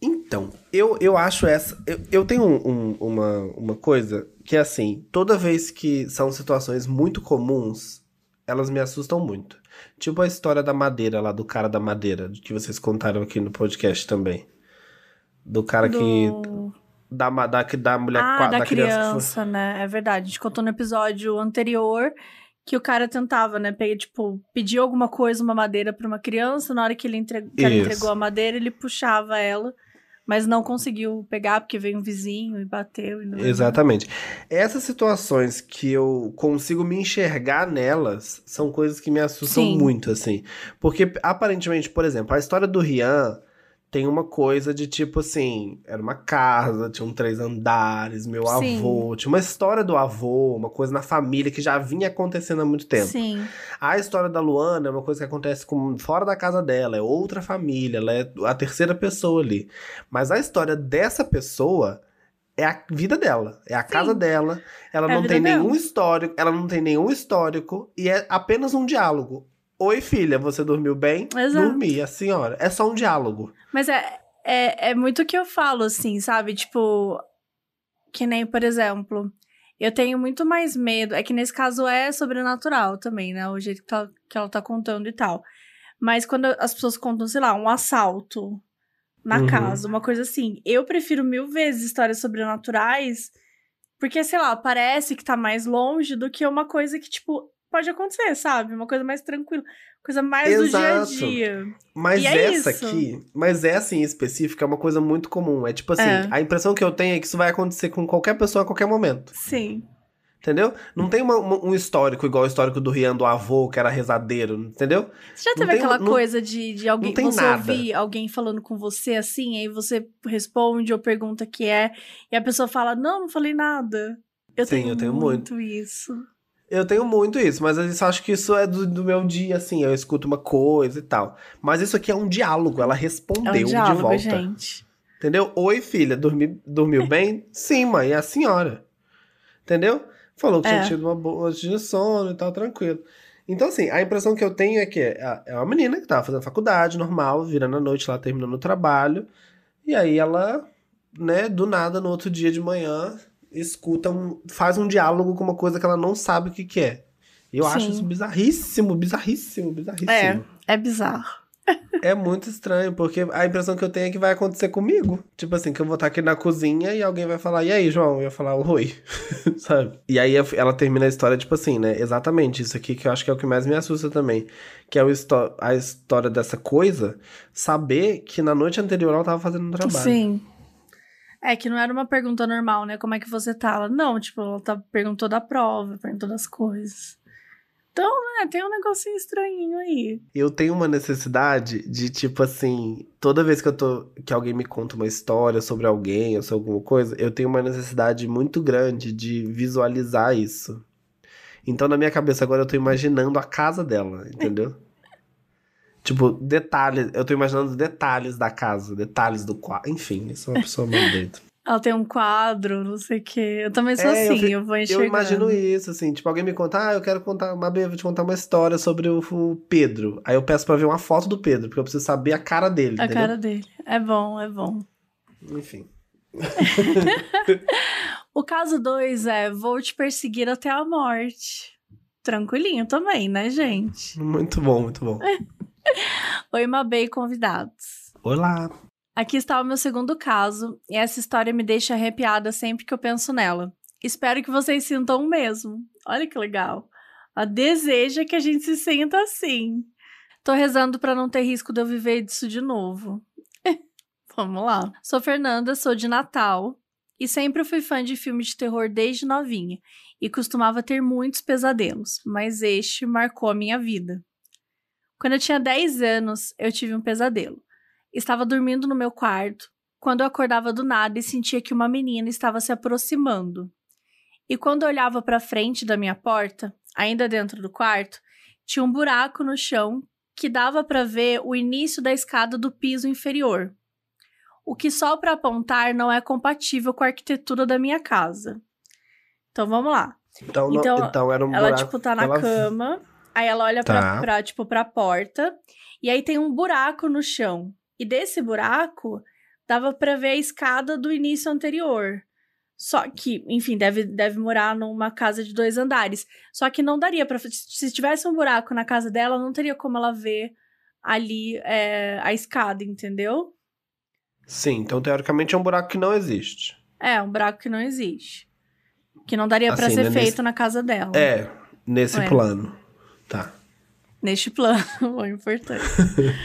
Então, eu, eu acho essa. Eu, eu tenho um, um, uma, uma coisa que assim, toda vez que são situações muito comuns, elas me assustam muito. Tipo a história da madeira lá, do cara da madeira, que vocês contaram aqui no podcast também. Do cara Do- que. Da, da, da mulher Ah, da, da criança. criança, né? É verdade. A gente contou no episódio anterior que o cara tentava, né? Pegar, tipo, pedir alguma coisa, uma madeira pra uma criança. Na hora que ele entre... que ela Isso. entregou a madeira, ele puxava ela, mas não conseguiu pegar porque veio um vizinho e bateu. E não Exatamente. Essas situações que eu consigo me enxergar nelas são coisas que me assustam Sim. muito, assim. Porque, aparentemente, por exemplo, a história do Rian tem uma coisa de tipo assim: era uma casa, tinham três andares, meu Sim. avô, tinha uma história do avô, uma coisa na família que já vinha acontecendo há muito tempo. Sim, A história da Luana é uma coisa que acontece com, fora da casa dela, é outra família, ela é a terceira pessoa ali. Mas a história dessa pessoa é a vida dela, é a casa dela, ela É não tem nenhum histórico, ela não tem nenhum histórico e é apenas um diálogo. Oi, filha, você dormiu bem? Exato. Dormi, a senhora. É só um diálogo. Mas é, é, é muito o que eu falo, assim, sabe? Tipo, que nem, por exemplo, eu tenho muito mais medo. É que nesse caso é sobrenatural também, né? O jeito que, tá- que ela tá contando e tal. Mas quando as pessoas contam, sei lá, um assalto na Uhum. casa, uma coisa assim, eu prefiro mil vezes histórias sobrenaturais, porque, sei lá, parece que tá mais longe do que uma coisa que, tipo, pode acontecer, sabe? Uma coisa mais tranquila, coisa mais do dia a Exato. dia. Mas E é essa isso. aqui, mas essa em específico é uma coisa muito comum. É tipo assim, É. a impressão que eu tenho é que isso vai acontecer com qualquer pessoa a qualquer momento. Sim. Entendeu? Não tem uma- um histórico igual o histórico do Rian do avô, que era rezadeiro, entendeu? Você já teve tem- aquela não- coisa de, de alguém você nada. ouvir alguém falando com você assim, aí você responde ou pergunta que é, e a pessoa fala, não, não falei nada. Eu Sim, tenho, eu tenho muito isso. Eu tenho muito isso, mas eu acho que isso é do, do meu dia, assim, eu escuto uma coisa e tal. Mas isso aqui é um diálogo, ela É respondeu um de diálogo, volta. gente. Entendeu? Oi, filha, dormi, dormiu bem? Sim, mãe, é a senhora. Entendeu? Falou que É. tinha tido uma boa noite de sono e tal, tranquilo. Então, assim, a impressão que eu tenho é que é é uma menina que tava fazendo faculdade, normal, virando a noite lá, terminando o trabalho. E aí ela, né, do nada, no outro dia de manhã, escuta um. faz um diálogo com uma coisa que ela não sabe o que, que é. E eu acho Sim. isso bizarríssimo, bizarríssimo, bizarríssimo. É, é bizarro. É muito estranho, porque a impressão que eu tenho é que vai acontecer comigo. Tipo assim, que eu vou estar aqui na cozinha e alguém vai falar, e aí, João? Eu ia falar, oi. Sabe? E aí ela termina a história, tipo assim, né? Exatamente, isso aqui que eu acho que é o que mais me assusta também. Que é a história dessa coisa, saber que na noite anterior ela tava fazendo um trabalho. Sim. É que não era uma pergunta normal, né? Como é que você tá? Ela, não, tipo, ela tá, perguntou da prova, perguntou das coisas. Então, né, tem um negocinho estranhinho aí. Eu tenho uma necessidade de, tipo assim, toda vez que eu tô. que alguém me conta uma história sobre alguém ou sobre alguma coisa, eu tenho uma necessidade muito grande de visualizar isso. Então, na minha cabeça, agora eu tô imaginando a casa dela, entendeu? Tipo, detalhes. Eu tô imaginando detalhes da casa, detalhes do quarto. Enfim, eu sou uma pessoa meio doida. Ela tem um quadro, não sei o quê. Eu também sou É, eu assim, fi- eu, vou Eu enxergando. imagino isso, assim, tipo, alguém me conta, ah, eu quero contar, Mabê, eu vou te contar uma história sobre o, o Pedro. Aí eu peço pra ver uma foto do Pedro, porque eu preciso saber a cara dele, A entendeu? cara dele. É bom, é bom. Enfim. O caso 2 é Vou te perseguir até a morte. Tranquilinho também, né, gente? Muito bom, muito bom. Oi, Mabê e convidados. Olá. Aqui está o meu segundo caso, e essa história me deixa arrepiada sempre que eu penso nela. Espero que vocês sintam o mesmo. Olha que legal. A deseja que a gente se sinta assim. Tô rezando para não ter risco de eu viver disso de novo. Vamos lá. Sou Fernanda, sou de Natal e sempre fui fã de filme de terror desde novinha e costumava ter muitos pesadelos, mas este marcou a minha vida. Quando eu tinha 10 anos, eu tive um pesadelo. Estava dormindo no meu quarto quando eu acordava do nada e sentia que uma menina estava se aproximando. E quando eu olhava para frente da minha porta, ainda dentro do quarto, tinha um buraco no chão que dava para ver o início da escada do piso inferior. O que só para apontar não é compatível com a arquitetura da minha casa. Então vamos lá. Então, não- Então, então era um Ela, buraco tipo, tá na ela- cama, aí ela olha pra, Tá. pra, tipo, pra porta, e aí tem um buraco no chão. E desse buraco, dava pra ver a escada do início anterior. Só que, enfim, deve, deve morar numa casa de dois andares. Só que não daria para Se tivesse um buraco na casa dela, não teria como ela ver ali é, a escada, entendeu? Sim, então teoricamente é um buraco que não existe. É, um buraco que não existe. Que não daria assim, para ser né, feito nesse... na casa dela. É, nesse é. plano. Tá. Neste plano, o importante.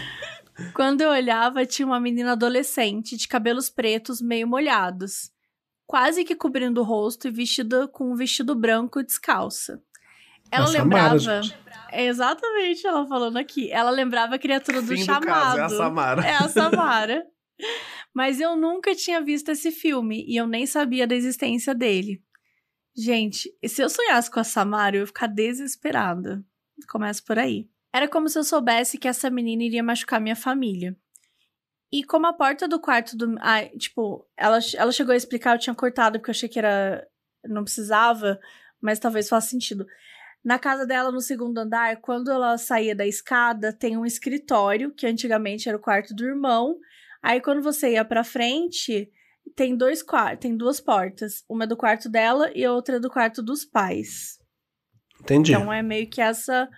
Quando eu olhava, tinha uma menina adolescente de cabelos pretos meio molhados quase que cobrindo o rosto e vestida com um vestido branco descalça. Ela Nossa, lembrava. Samara, exatamente, ela falando aqui. Ela lembrava a criatura do Fim chamado. Do caso, é a Samara. É a Samara. Mas eu nunca tinha visto esse filme e eu nem sabia da existência dele. Gente, se eu sonhasse com a Samara, eu ia ficar desesperada. Começa por aí. Era como se eu soubesse que essa menina iria machucar minha família. E como a porta do quarto do. Ah, tipo, ela, ela chegou a explicar, eu tinha cortado porque eu achei que era. Não precisava, mas talvez faça sentido. Na casa dela, no segundo andar, quando ela saía da escada, tem um escritório, que antigamente era o quarto do irmão. Aí, quando você ia pra frente, tem dois tem duas portas. Uma é do quarto dela e outra é do quarto dos pais. Entendi. Então é meio que essa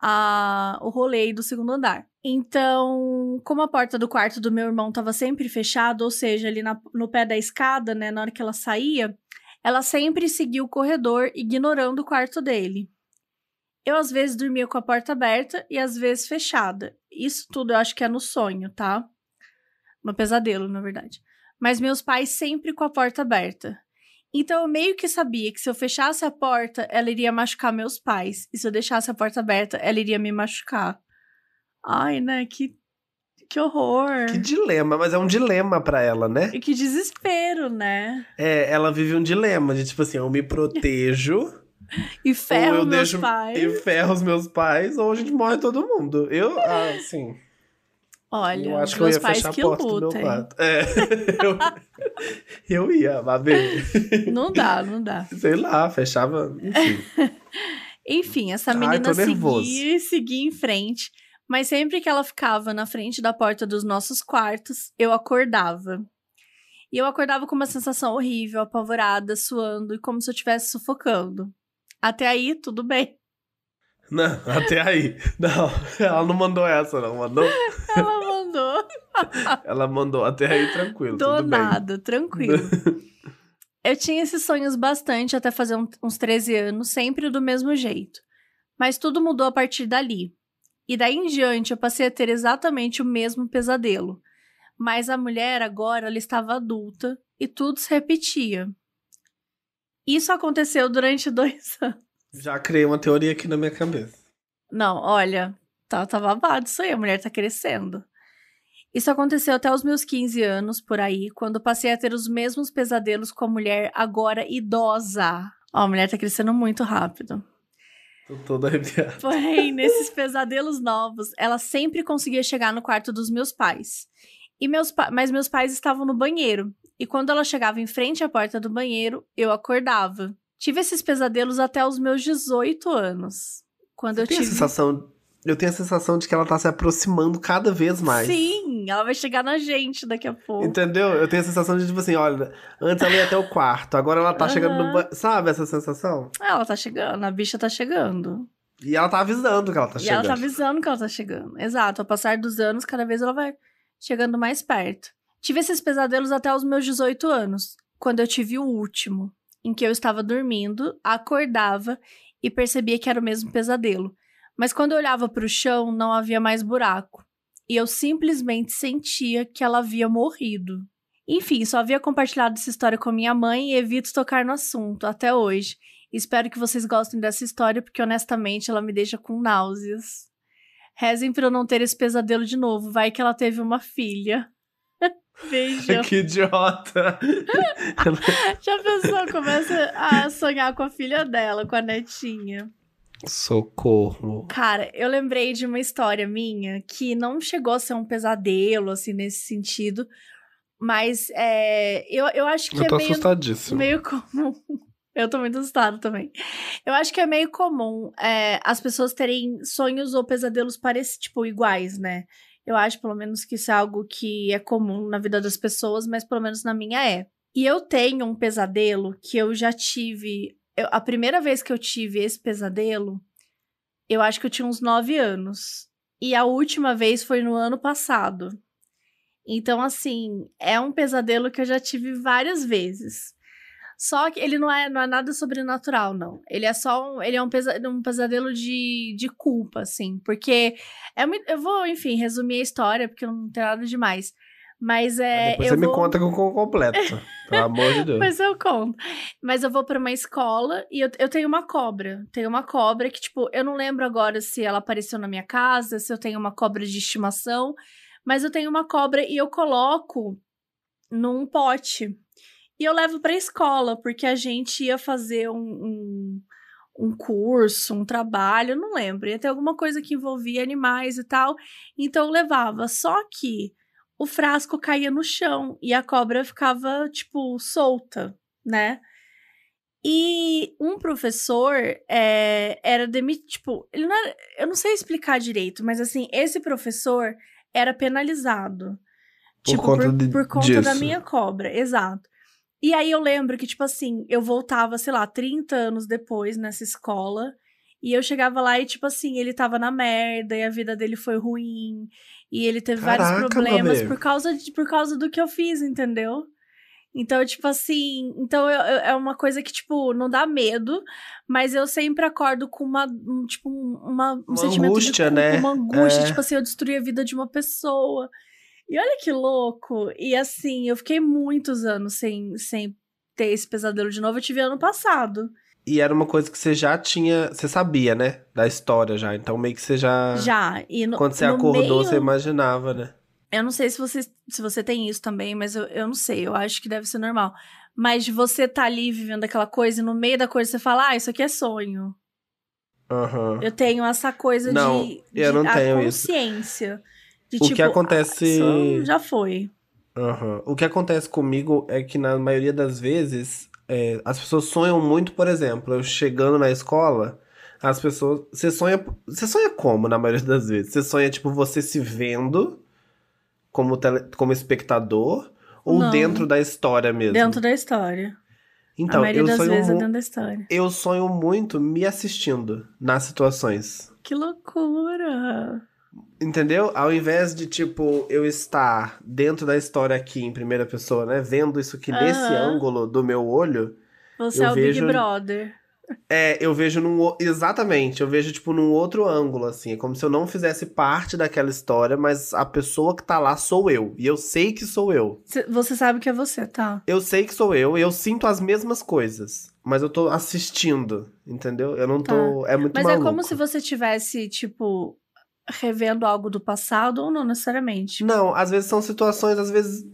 a, o rolê do segundo andar. Então, como a porta do quarto do meu irmão estava sempre fechada, ou seja, ali na, no pé da escada, né, na hora que ela saía, ela sempre seguia o corredor, ignorando o quarto dele. Eu, às vezes, dormia com a porta aberta e às vezes fechada. Isso tudo eu acho que é no sonho, tá? No pesadelo, na verdade. Mas meus pais sempre com a porta aberta. Então eu meio que sabia que se eu fechasse a porta, ela iria machucar meus pais. E se eu deixasse a porta aberta, ela iria me machucar. Ai, né? Que, que horror. Que dilema, mas é um dilema para ela, né? E que desespero, né? É, ela vive um dilema de tipo assim, eu me protejo. e ferro meus deixo, pais. E ferro os meus pais, ou a gente morre todo mundo. Eu, assim. Olha, eu acho que eu ia fechar a porta lutem. do meu quarto. É, eu, eu ia, Babi. Não dá, não dá. Sei lá, fechava, enfim. enfim, essa menina Ai, seguia e seguia em frente. Mas sempre que ela ficava na frente da porta dos nossos quartos, eu acordava. E eu acordava com uma sensação horrível, apavorada, suando e como se eu estivesse sufocando. Até aí, tudo bem. Não, até aí. Não, ela não mandou essa, não. Mandou? ela mandou. ela mandou até aí tranquilo. Do tudo nada, tranquilo. eu tinha esses sonhos bastante até fazer uns 13 anos, sempre do mesmo jeito. Mas tudo mudou a partir dali. E daí em diante eu passei a ter exatamente o mesmo pesadelo. Mas a mulher agora ela estava adulta e tudo se repetia. Isso aconteceu durante dois anos. Já criei uma teoria aqui na minha cabeça. Não, olha, tá, tá babado isso aí, a mulher tá crescendo. Isso aconteceu até os meus 15 anos, por aí, quando passei a ter os mesmos pesadelos com a mulher agora idosa. Ó, a mulher tá crescendo muito rápido. Tô toda arrepiada. Porém, nesses pesadelos novos, ela sempre conseguia chegar no quarto dos meus pais. E meus Mas meus pais estavam no banheiro. E quando ela chegava em frente à porta do banheiro, eu acordava. Tive esses pesadelos até os meus 18 anos. Quando Você eu tem tive. A sensação eu tenho a sensação de que ela tá se aproximando cada vez mais. Sim, ela vai chegar na gente daqui a pouco. Entendeu? Eu tenho a sensação de, tipo assim, olha, antes ela ia até o quarto, agora ela tá uhum. chegando no. Sabe essa sensação? Ela tá chegando, a bicha tá chegando. E ela tá avisando que ela tá e chegando. E ela tá avisando que ela tá chegando. Exato. Ao passar dos anos, cada vez ela vai chegando mais perto. Tive esses pesadelos até os meus 18 anos, quando eu tive o último, em que eu estava dormindo, acordava e percebia que era o mesmo pesadelo. Mas quando eu olhava para o chão, não havia mais buraco. E eu simplesmente sentia que ela havia morrido. Enfim, só havia compartilhado essa história com minha mãe e evito tocar no assunto até hoje. Espero que vocês gostem dessa história, porque honestamente ela me deixa com náuseas. Rezem para eu não ter esse pesadelo de novo. Vai que ela teve uma filha. Beijo. que idiota. Já pensou? Começa a sonhar com a filha dela, com a netinha. Socorro. Cara, eu lembrei de uma história minha que não chegou a ser um pesadelo, assim, nesse sentido. Mas é, eu, eu acho que eu é tô meio, assustadíssimo. meio comum. Eu tô muito assustado também. Eu acho que é meio comum é, as pessoas terem sonhos ou pesadelos parecidos, tipo, iguais, né? Eu acho, pelo menos, que isso é algo que é comum na vida das pessoas, mas pelo menos na minha é. E eu tenho um pesadelo que eu já tive. Eu- a primeira vez que eu tive esse pesadelo, eu acho que eu tinha uns 9 anos. E a última vez foi no ano passado. Então, assim, é um pesadelo que eu já tive várias vezes. Só que ele não é, não é nada sobrenatural, não. Ele é só um, ele é um, pesa, um pesadelo de, de culpa, assim. Porque é muito, eu vou, enfim, resumir a história, porque não tem nada demais. Mas é. Depois você me vou- conta com o completo. pelo amor de Deus. mas eu conto. Mas eu vou pra uma escola e eu, eu tenho uma cobra. Tenho uma cobra que, tipo, eu não lembro agora se ela apareceu na minha casa, se eu tenho uma cobra de estimação. Mas eu tenho uma cobra e eu coloco num pote. E eu levo pra escola, porque a gente ia fazer um, um, um curso, um trabalho, eu não lembro. Ia ter alguma coisa que envolvia animais e tal. Então eu levava. Só que o frasco caía no chão e a cobra ficava, tipo, solta, né? E um professor é, era demitido, tipo, ele não era, eu não sei explicar direito, mas assim, esse professor era penalizado. Por tipo, conta por, por conta da disso. minha cobra, exato. E aí eu lembro que, tipo assim, eu voltava, sei lá, 30 anos depois nessa escola, e eu chegava lá e, tipo assim, ele tava na merda, e a vida dele foi ruim, e ele teve vários Caraca, problemas Mabê. por causa, de, por causa do que eu fiz, entendeu? Então, tipo assim, então eu- eu- é uma coisa que, tipo, não dá medo, mas eu sempre acordo com uma, um, tipo, um- uma, um Uma sentimento angústia, de culpa, né? uma angústia, É. tipo assim, eu destruí a vida de uma pessoa. E olha que louco. E assim, eu fiquei muitos anos sem, sem ter esse pesadelo de novo. Eu tive ano passado. E era uma coisa que você já tinha. Você sabia, né? Da história já. Então meio que você já. Já. E no, Quando você acordou, meio, você imaginava, né? Eu não sei se você, se você tem isso também, mas eu, eu não sei. Eu acho que deve ser normal. Mas você tá ali vivendo aquela coisa e no meio da coisa você fala, ah, isso aqui é sonho. Aham. Eu tenho essa coisa Não, de, eu de não a tenho isso. consciência. De, O que tipo, acontece- ah, isso já foi. Aham. O que acontece comigo é que, na maioria das vezes, é, as pessoas sonham muito, por exemplo, eu chegando na escola, as pessoas. Você sonha. Você sonha como, na maioria das vezes? Você sonha, tipo, você se vendo como, tele- como espectador ou Não. dentro da história mesmo? Dentro da história. Então, a maioria eu das sonho, vezes é dentro da história. eu sonho muito me assistindo nas situações. Que loucura! Entendeu? Ao invés de, tipo, eu estar dentro da história aqui em primeira pessoa, né? Vendo isso aqui nesse Aham. ângulo do meu olho. Você é o vejo- Big Brother. É, eu vejo num. Exatamente, eu vejo, tipo, num outro ângulo, assim. É como se eu não fizesse parte daquela história, mas a pessoa que tá lá sou eu. E eu sei que sou eu. Cê- Você sabe que é você, tá? Eu sei que sou eu e eu sinto as mesmas coisas. Mas eu tô assistindo, entendeu? Eu não tô. É muito Mas maluco. é como se você tivesse, tipo, revendo algo do passado ou não necessariamente. Não, às vezes são situações, às vezes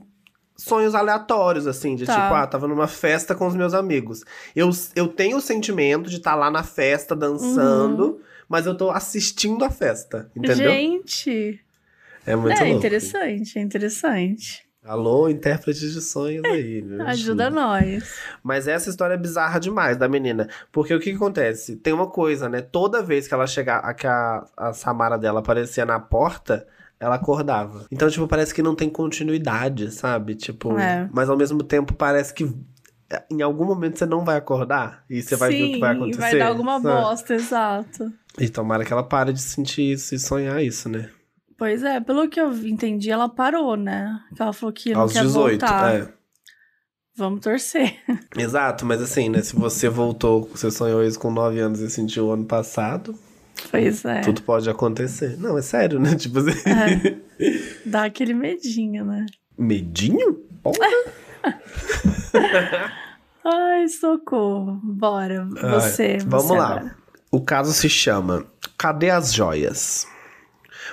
sonhos aleatórios, assim, de Tá. tipo, ah, tava numa festa com os meus amigos. Eu, eu tenho o sentimento de estar lá na festa dançando, mas eu tô assistindo a festa, entendeu? Gente, é muito é louco. interessante, é interessante. Alô, intérpretes de sonhos aí. me Ajuda nós. Mas essa história é bizarra demais da menina. Porque o que, que acontece? Tem uma coisa, né? Toda vez que ela chegar, que a, a Samara dela aparecia na porta, ela acordava. Então, tipo, parece que não tem continuidade, sabe? Tipo, É. mas ao mesmo tempo parece que é, em algum momento você não vai acordar e você vai ver o que vai Sim, acontecer. vai dar alguma sabe? bosta, exato. E tomara que ela pare de sentir isso e sonhar isso, né? Pois é, pelo que eu entendi, ela parou, né? Que ela falou que não Aos quer 18, voltar. é. Vamos torcer. Exato, mas assim, né? Se você voltou, você sonhou isso com 9 anos e sentiu ano passado, Pois é. tudo pode acontecer. Não, é sério, né? Tipo assim. É. Dá aquele medinho, né? Medinho? Porra. Ai, socorro. Bora, você. vamos você lá. agora. O caso se chama Cadê as Joias?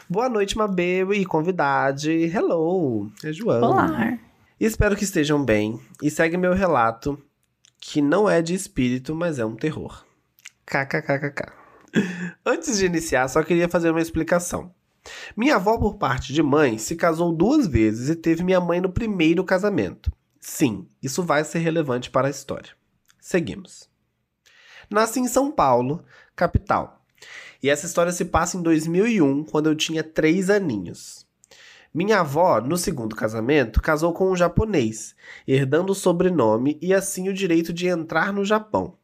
Boa noite, Mabê e convidade. Hello, é João. Olá. Espero que estejam bem e segue meu relato, que não é de espírito, mas é um terror. KKKKK. Antes de iniciar, só queria fazer uma explicação. Minha avó, por parte de mãe, se casou duas vezes e teve minha mãe no primeiro casamento. Sim, isso vai ser relevante para a história. Seguimos. Nasci em São Paulo, capital. E essa história se passa em 2001, quando eu tinha três aninhos. Minha avó, no segundo casamento, casou com um japonês, herdando o sobrenome e assim o direito de entrar no Japão.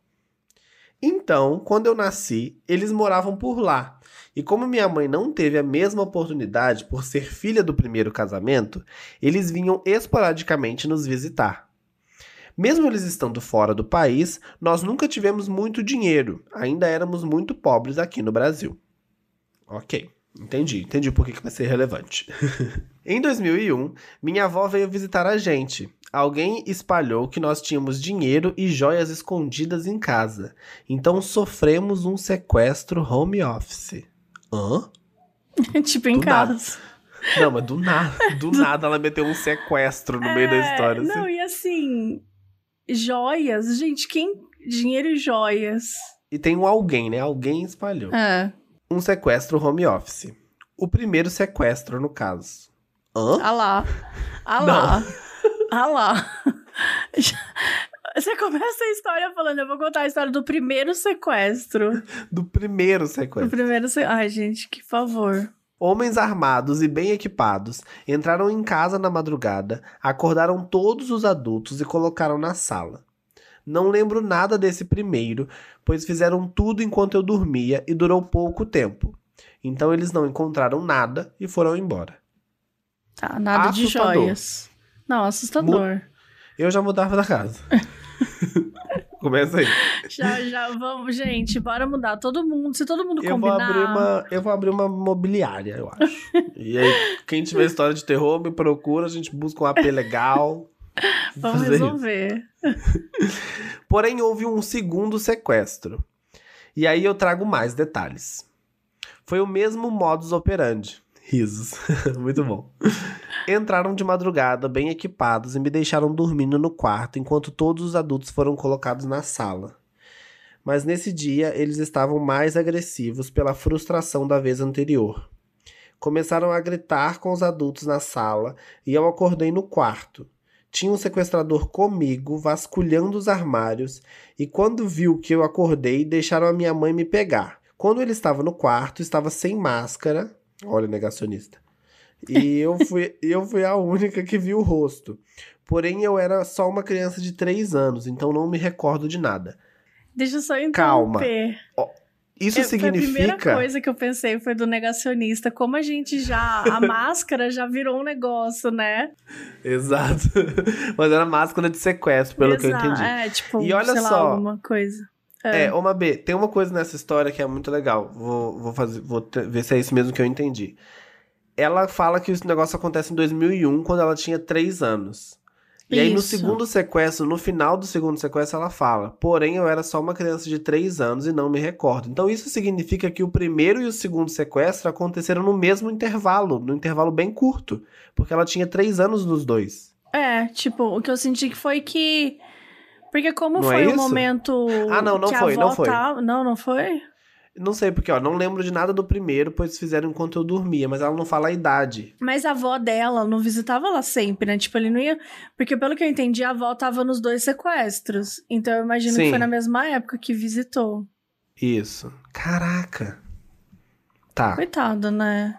Então, quando eu nasci, eles moravam por lá. E como minha mãe não teve a mesma oportunidade por ser filha do primeiro casamento, eles vinham esporadicamente nos visitar. Mesmo eles estando fora do país, nós nunca tivemos muito dinheiro, ainda éramos muito pobres aqui no Brasil. Ok, entendi, entendi por que vai ser relevante. em 2001, minha avó veio visitar a gente. Alguém espalhou que nós tínhamos dinheiro e joias escondidas em casa, então sofremos um sequestro home office. Hã? tipo em Do casa. nada. Não, mas do nada, do nada ela meteu um sequestro no meio da É, história. assim. Não, e assim, joias, gente, quem. Dinheiro e joias. E tem um alguém, né? Alguém espalhou. É. Um sequestro home office. O primeiro sequestro, no caso. Hã? Ah lá. Ah lá. Ah lá. Você começa a história falando, eu vou contar a história do primeiro sequestro. Do primeiro Do sequestro. primeiro se... Ai, gente, que favor. Homens armados e bem equipados entraram em casa na madrugada, acordaram todos os adultos e colocaram na sala. Não lembro nada desse primeiro, pois fizeram tudo enquanto eu dormia e durou pouco tempo. Então eles não encontraram nada e foram embora. Tá, nada de Assustador. joias. Não, assustador. Eu já mudava da casa. Começa aí. Já, já, vamos, gente, bora mudar. Todo mundo, se todo mundo Eu vou, combinar... abrir uma, eu vou abrir uma mobiliária, eu acho. e aí, quem tiver história de terror, me procura, a gente busca um AP legal. Vamos resolver. Porém, houve um segundo sequestro. E aí eu trago mais detalhes. Foi o mesmo modus operandi. Risos. Muito bom. Entraram de madrugada, bem equipados, e me deixaram dormindo no quarto enquanto todos os adultos foram colocados na sala. Mas nesse dia eles estavam mais agressivos pela frustração da vez anterior. Começaram a gritar com os adultos na sala e eu acordei no quarto. Tinha um sequestrador comigo, vasculhando os armários, e quando viu que eu acordei, deixaram a minha mãe me pegar. Quando ele estava no quarto, estava sem máscara. Olha, negacionista. E eu fui, eu fui a única que viu o rosto. Porém, eu era só uma criança de 3 anos, então não me recordo de nada. Deixa eu só Calma. interromper. Isso É, Foi a primeira significa. coisa que eu pensei foi do negacionista. Como a gente já. A máscara já virou um negócio, né? Exato. Mas era máscara de sequestro, pelo que eu Exato. entendi. É, tipo, E olha sei lá, só. alguma coisa. É, uma B, tem uma coisa nessa história que é muito legal. Vou, vou, fazer, vou te- ver se é isso mesmo que eu entendi. Ela fala que esse negócio acontece em 2001, quando ela tinha 3 anos. E aí, no Isso. segundo sequestro, no final do segundo sequestro, ela fala: Porém, eu era só uma criança de 3 anos e não me recordo. Então, isso significa que o primeiro e o segundo sequestro aconteceram no mesmo intervalo, no intervalo bem curto. Porque ela tinha 3 anos nos dois. É, tipo, o que eu senti que foi que. Porque como Não foi é o isso? momento. Ah, não, não foi, não foi. Tava... Não, não foi? Não sei porque, ó, não lembro de nada do primeiro, pois fizeram enquanto eu dormia, mas ela não fala a idade. Mas a avó dela não visitava ela sempre, né? Tipo, ele não ia. Porque pelo que eu entendi, a avó tava nos dois sequestros. Então eu imagino que Sim. foi na mesma época que visitou. Isso. Caraca. Tá. Coitada, né?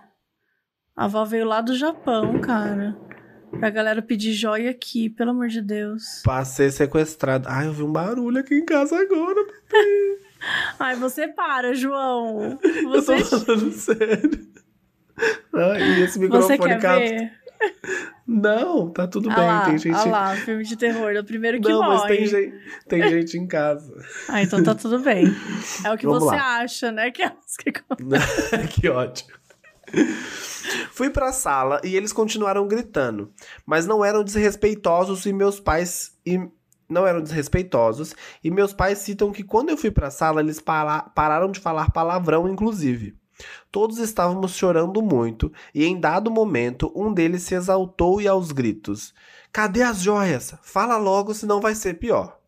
A avó veio lá do Japão, cara. Pra galera pedir joia aqui, pelo amor de Deus. Pra ser sequestrado. Ai, eu vi um barulho aqui em casa agora. Ai, você para, João. Eu Você, tô falando sério. Ai, e esse você microfone quer cap- ver? Não, tá tudo Ah bem. lá, tem gente. ah lá, filme de terror. É o primeiro que Não, mas morre. tem gente, tem gente em casa. Ah, então tá tudo bem. É o que Vamos você lá. acha, né? Que é que... que ótimo. Fui pra sala e eles continuaram gritando, mas não eram desrespeitosos e meus pais e não eram desrespeitosos e meus pais citam que quando eu fui pra sala eles para- pararam de falar palavrão inclusive. Todos estávamos chorando muito e em dado momento um deles se exaltou e aos gritos: "Cadê as joias? Fala logo, senão vai ser pior."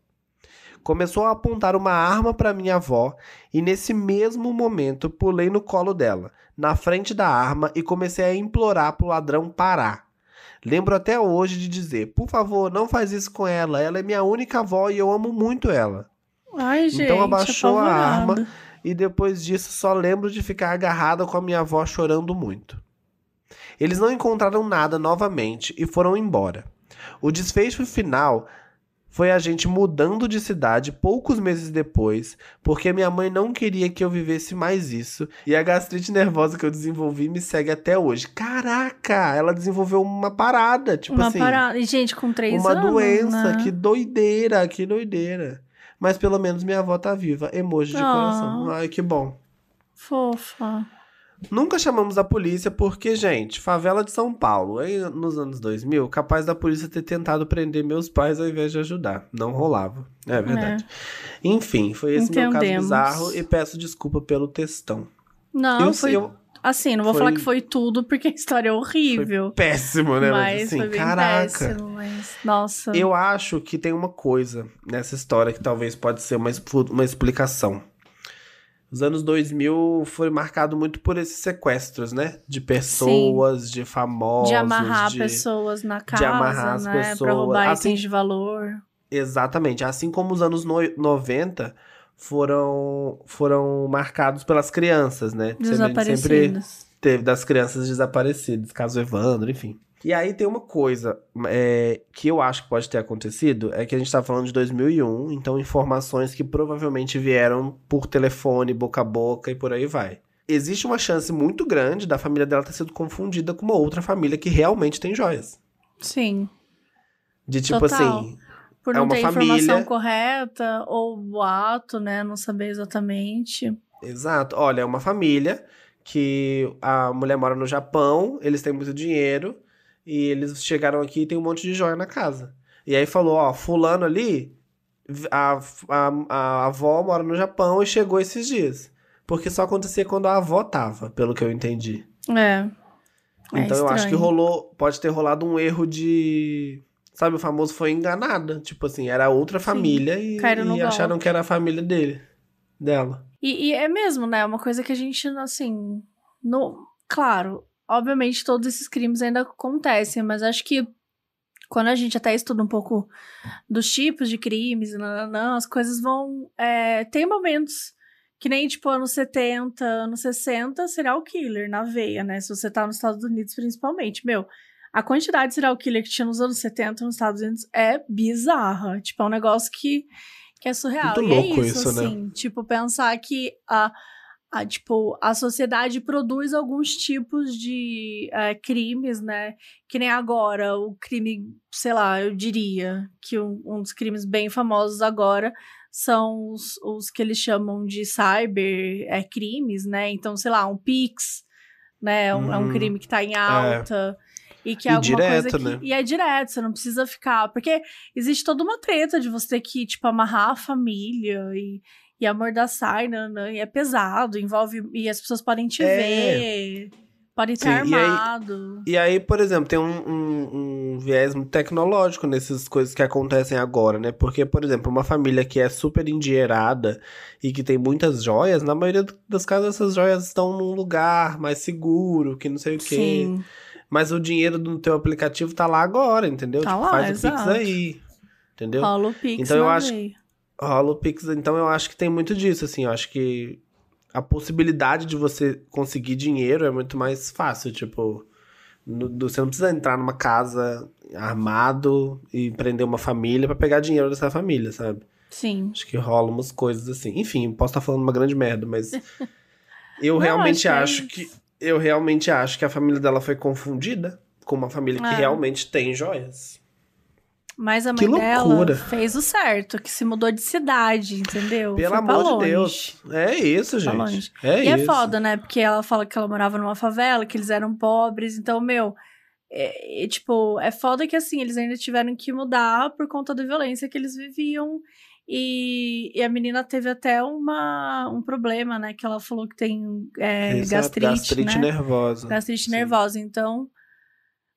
Começou a apontar uma arma para minha avó e nesse mesmo momento pulei no colo dela, na frente da arma e comecei a implorar pro ladrão parar. Lembro até hoje de dizer: por favor, não faz isso com ela, ela é minha única avó e eu amo muito ela. Ai, gente. Então abaixou a arma e depois disso só lembro de ficar agarrada com a minha avó chorando muito. Eles não encontraram nada novamente e foram embora. O desfecho final foi a gente mudando de cidade poucos meses depois, porque minha mãe não queria que eu vivesse mais isso. E a gastrite nervosa que eu desenvolvi me segue até hoje. Caraca, ela desenvolveu uma parada, tipo uma assim. parada. E, gente, com três Uma anos. doença, né? que doideira, que doideira. Mas pelo menos minha avó tá viva. Emoji de Ah. coração. Ai, que bom. Fofa. Nunca chamamos a polícia porque, gente, favela de São Paulo, aí nos anos 2000, capaz da polícia ter tentado prender meus pais ao invés de ajudar. Não rolava. É verdade. Enfim, foi esse meu caso Entendemos. bizarro e peço desculpa pelo textão. Não, eu, foi. eu- Assim, não vou foi- falar que foi tudo, porque a história é horrível. péssimo, né? mas assim, foi bem caraca. péssimo, mas. Nossa. Eu acho que tem uma coisa nessa história que talvez pode ser uma, uma explicação. Os anos 2000 foi marcado muito por esses sequestros, né? De pessoas, de famosos. de amarrar de- pessoas na casa, amarrar as né? Pra pessoas. roubar Assim- itens de valor. Exatamente. Assim como os anos no- 90 foram, foram marcados pelas crianças, né? Sempre- Sempre teve das crianças desaparecidas, caso Evandro, enfim. E aí tem uma coisa é, que eu acho que pode ter acontecido, é que a gente tá falando de 2001, então informações que provavelmente vieram por telefone, boca a boca e por aí vai. Existe uma chance muito grande da família dela ter sido confundida com uma outra família que realmente tem joias. Sim. De tipo Total. assim, Por É não uma ter informação família- correta, ou boato, né? Não saber exatamente. Exato. Olha, é uma família que a mulher mora no Japão, eles têm muito dinheiro e eles chegaram aqui e tem um monte de joia na casa. E aí falou, ó, fulano ali, a, a, a avó mora no Japão e chegou esses dias. Porque só acontecia quando a avó tava, pelo que eu entendi. É. É Então eu acho que rolou, pode ter rolado um erro de... Sabe, o famoso foi enganada. Tipo assim, era outra família e, caíram no e acharam golpe. que era a família dele, dela. E, e é mesmo, né? Uma coisa que a gente, assim. No, claro, obviamente todos esses crimes ainda acontecem, mas acho que quando a gente até estuda um pouco dos tipos de crimes, nananã, as coisas vão. é, tem momentos que nem, tipo, anos 70, anos 60, serial killer na veia, né? Se você tá nos Estados Unidos, principalmente. Meu, a quantidade de serial killer que tinha nos anos 70 nos Estados Unidos é bizarra. Tipo, é um negócio que, que é surreal. Muito e louco é isso, isso, né? assim, tipo, pensar que a, a, tipo, a sociedade produz alguns tipos de é, crimes, né? Que nem agora, o crime, sei lá, eu diria que um, um dos crimes bem famosos agora são os, os que eles chamam de cyber é, crimes, né? Então, sei lá, um Pix, né? É um, é um Uhum. crime que tá em alta. E que é E alguma direto, coisa que. né? E é direto, você não precisa ficar. Porque existe toda uma treta de você ter que, tipo, amarrar a família e, e amordaçar, e, nanã, e é pesado, envolve. E as pessoas podem te É. ver, podem estar Sim, e aí- armado. E aí, por exemplo, tem um, um, um viés tecnológico nessas coisas que acontecem agora, né? Porque, por exemplo, uma família que é super endinheirada e que tem muitas joias, na maioria das casas essas joias estão num lugar mais seguro, que não sei o quê. Sim. Mas o dinheiro do teu aplicativo tá lá agora, entendeu? Tá Tipo, lá, faz o exato. Pix aí. Entendeu? Rola o Pix Então eu acho-. Rola o Pix, então eu acho que tem muito disso, assim, eu acho que a possibilidade de você conseguir dinheiro é muito mais fácil, tipo, no- você não precisa entrar numa casa armado e prender uma família pra pegar dinheiro dessa família, sabe? Sim. Acho que rola umas coisas assim. Enfim, posso estar falando uma grande merda, mas eu Não, realmente acho acho que é que eu realmente acho que a família dela foi confundida com uma família que É. realmente tem joias. Mas a mãe dela fez o certo, que se mudou de cidade, entendeu? Pelo Foi amor de longe. Deus. É isso, gente. É e isso. é foda, né? Porque ela fala que ela morava numa favela, que eles eram pobres. Então, meu, é, é, tipo, é foda que assim, eles ainda tiveram que mudar por conta da violência que eles viviam. E, e a menina teve até uma, um problema, né? Que ela falou que tem é, Exato, gastrite, gastrite né? nervosa. Gastrite Sim. nervosa. Então,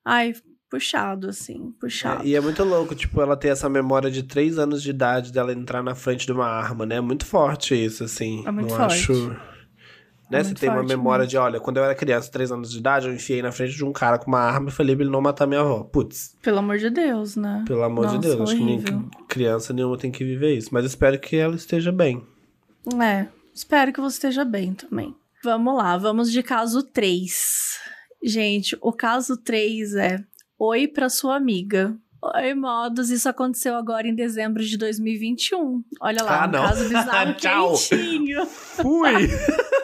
ai, puxado, assim, puxado. É, e é muito louco, tipo, ela ter essa memória de três anos de idade dela entrar na frente de uma arma, né? É muito forte isso, assim. É muito Não forte. acho. Né? É Você tem uma forte memória mesmo. de, olha, quando eu era criança, três anos de idade, eu enfiei na frente de um cara com uma arma e falei pra ele não matar minha avó. Putz, Pelo amor de Deus, né? pelo amor de Nossa, Deus, acho que nem horrível. criança nenhuma tem que viver isso. Mas espero que ela esteja bem. É, espero que você esteja bem também. Vamos lá, vamos de caso 3. Gente, o caso 3 é Oi para sua amiga. Oi, modos. Isso aconteceu agora em dezembro de 2021. Olha lá, Ah, um não. caso bizarro Tchau. quentinho. Fui!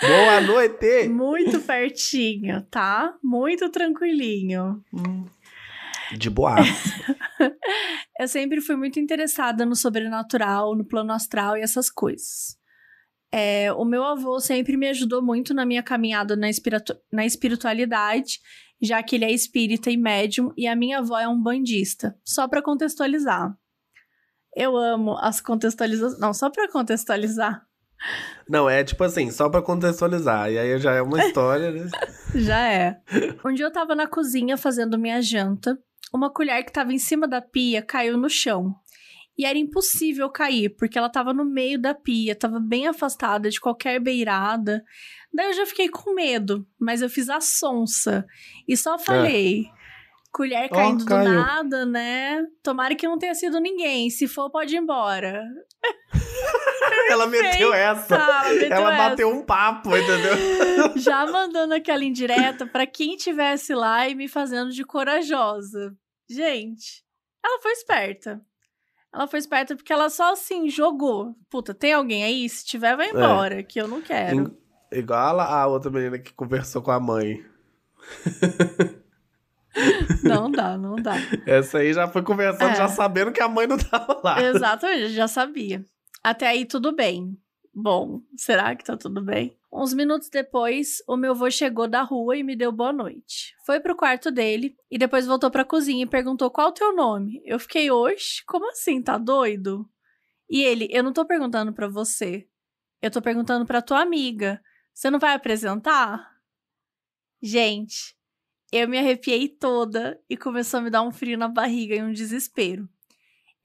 Boa noite! Muito pertinho, tá? Muito tranquilinho. De boa. Eu sempre fui muito interessada no sobrenatural, no plano astral e essas coisas. É, o meu avô sempre me ajudou muito na minha caminhada na, espiritu- na espiritualidade, já que ele é espírita e médium, e a minha avó é um bandista. Só pra contextualizar. Eu amo as contextualizações. Não, só pra contextualizar. Não, é tipo assim, só pra contextualizar. E aí já é uma história, né? Já é. Um dia eu tava na cozinha fazendo minha janta. Uma colher que tava em cima da pia caiu no chão. E era impossível cair, porque ela tava no meio da pia, tava bem afastada de qualquer beirada. Daí eu já fiquei com medo, mas eu fiz a sonsa. E só falei. Colher caindo do caiu. nada, né? Tomara que não tenha sido ninguém. Se for, pode ir embora. Ela meteu essa. Ela meteu Ela essa. bateu um papo, entendeu? Já mandando aquela indireta pra quem tivesse lá e me fazendo de corajosa. Gente, ela foi esperta. Ela foi esperta porque ela só assim jogou. Puta, tem alguém aí? Se tiver, vai embora, que eu não quero. Igual a outra menina que conversou com a mãe. Não dá, não dá. Essa aí já foi conversando, É. já sabendo que a mãe não tava lá. Exatamente, já sabia. Até aí tudo bem. Bom, será que tá tudo bem? Uns minutos depois, o meu avô chegou da rua e me deu boa noite. Foi pro quarto dele e depois voltou pra cozinha e perguntou qual o teu nome. Eu fiquei, oxe, como assim? Tá doido? E ele, eu não tô perguntando pra você. Eu tô perguntando pra tua amiga. Você não vai apresentar? Gente, eu me arrepiei toda e começou a me dar um frio na barriga e um desespero.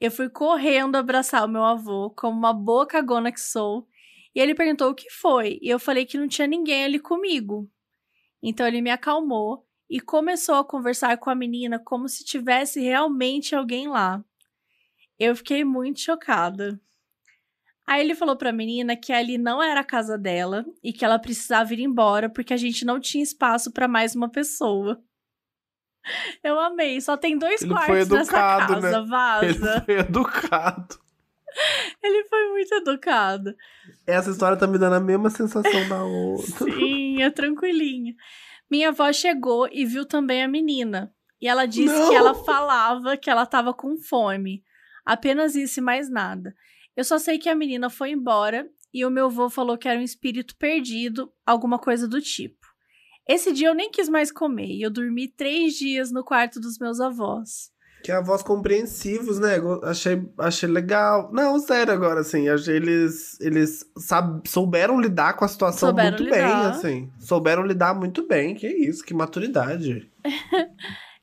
Eu fui correndo abraçar o meu avô, como uma boa cagona que sou, e ele perguntou o que foi, e eu falei que não tinha ninguém ali comigo. Então ele me acalmou e começou a conversar com a menina como se tivesse realmente alguém lá. Eu fiquei muito chocada. Aí ele falou pra menina que ali não era a casa dela e que ela precisava ir embora porque a gente não tinha espaço pra mais uma pessoa. Eu amei, só tem dois Ele foi quartos nessa educado, casa, né? vaza. Ele foi educado. Ele foi muito educado. Essa história tá me dando a mesma sensação da outra. Sim, é tranquilinho. Minha avó chegou e viu também a menina. E ela disse Não! que ela falava que ela tava com fome. Apenas isso e mais nada. Eu só sei que a menina foi embora e o meu avô falou que era um espírito perdido, alguma coisa do tipo. Esse dia eu nem quis mais comer e eu dormi três dias no quarto dos meus avós. Que avós compreensivos, né? Achei, achei legal. Não, sério, agora, assim. Eles, eles sab- souberam lidar com a situação Souberam muito bem, lidar. assim. Souberam lidar muito bem. Que isso, que maturidade.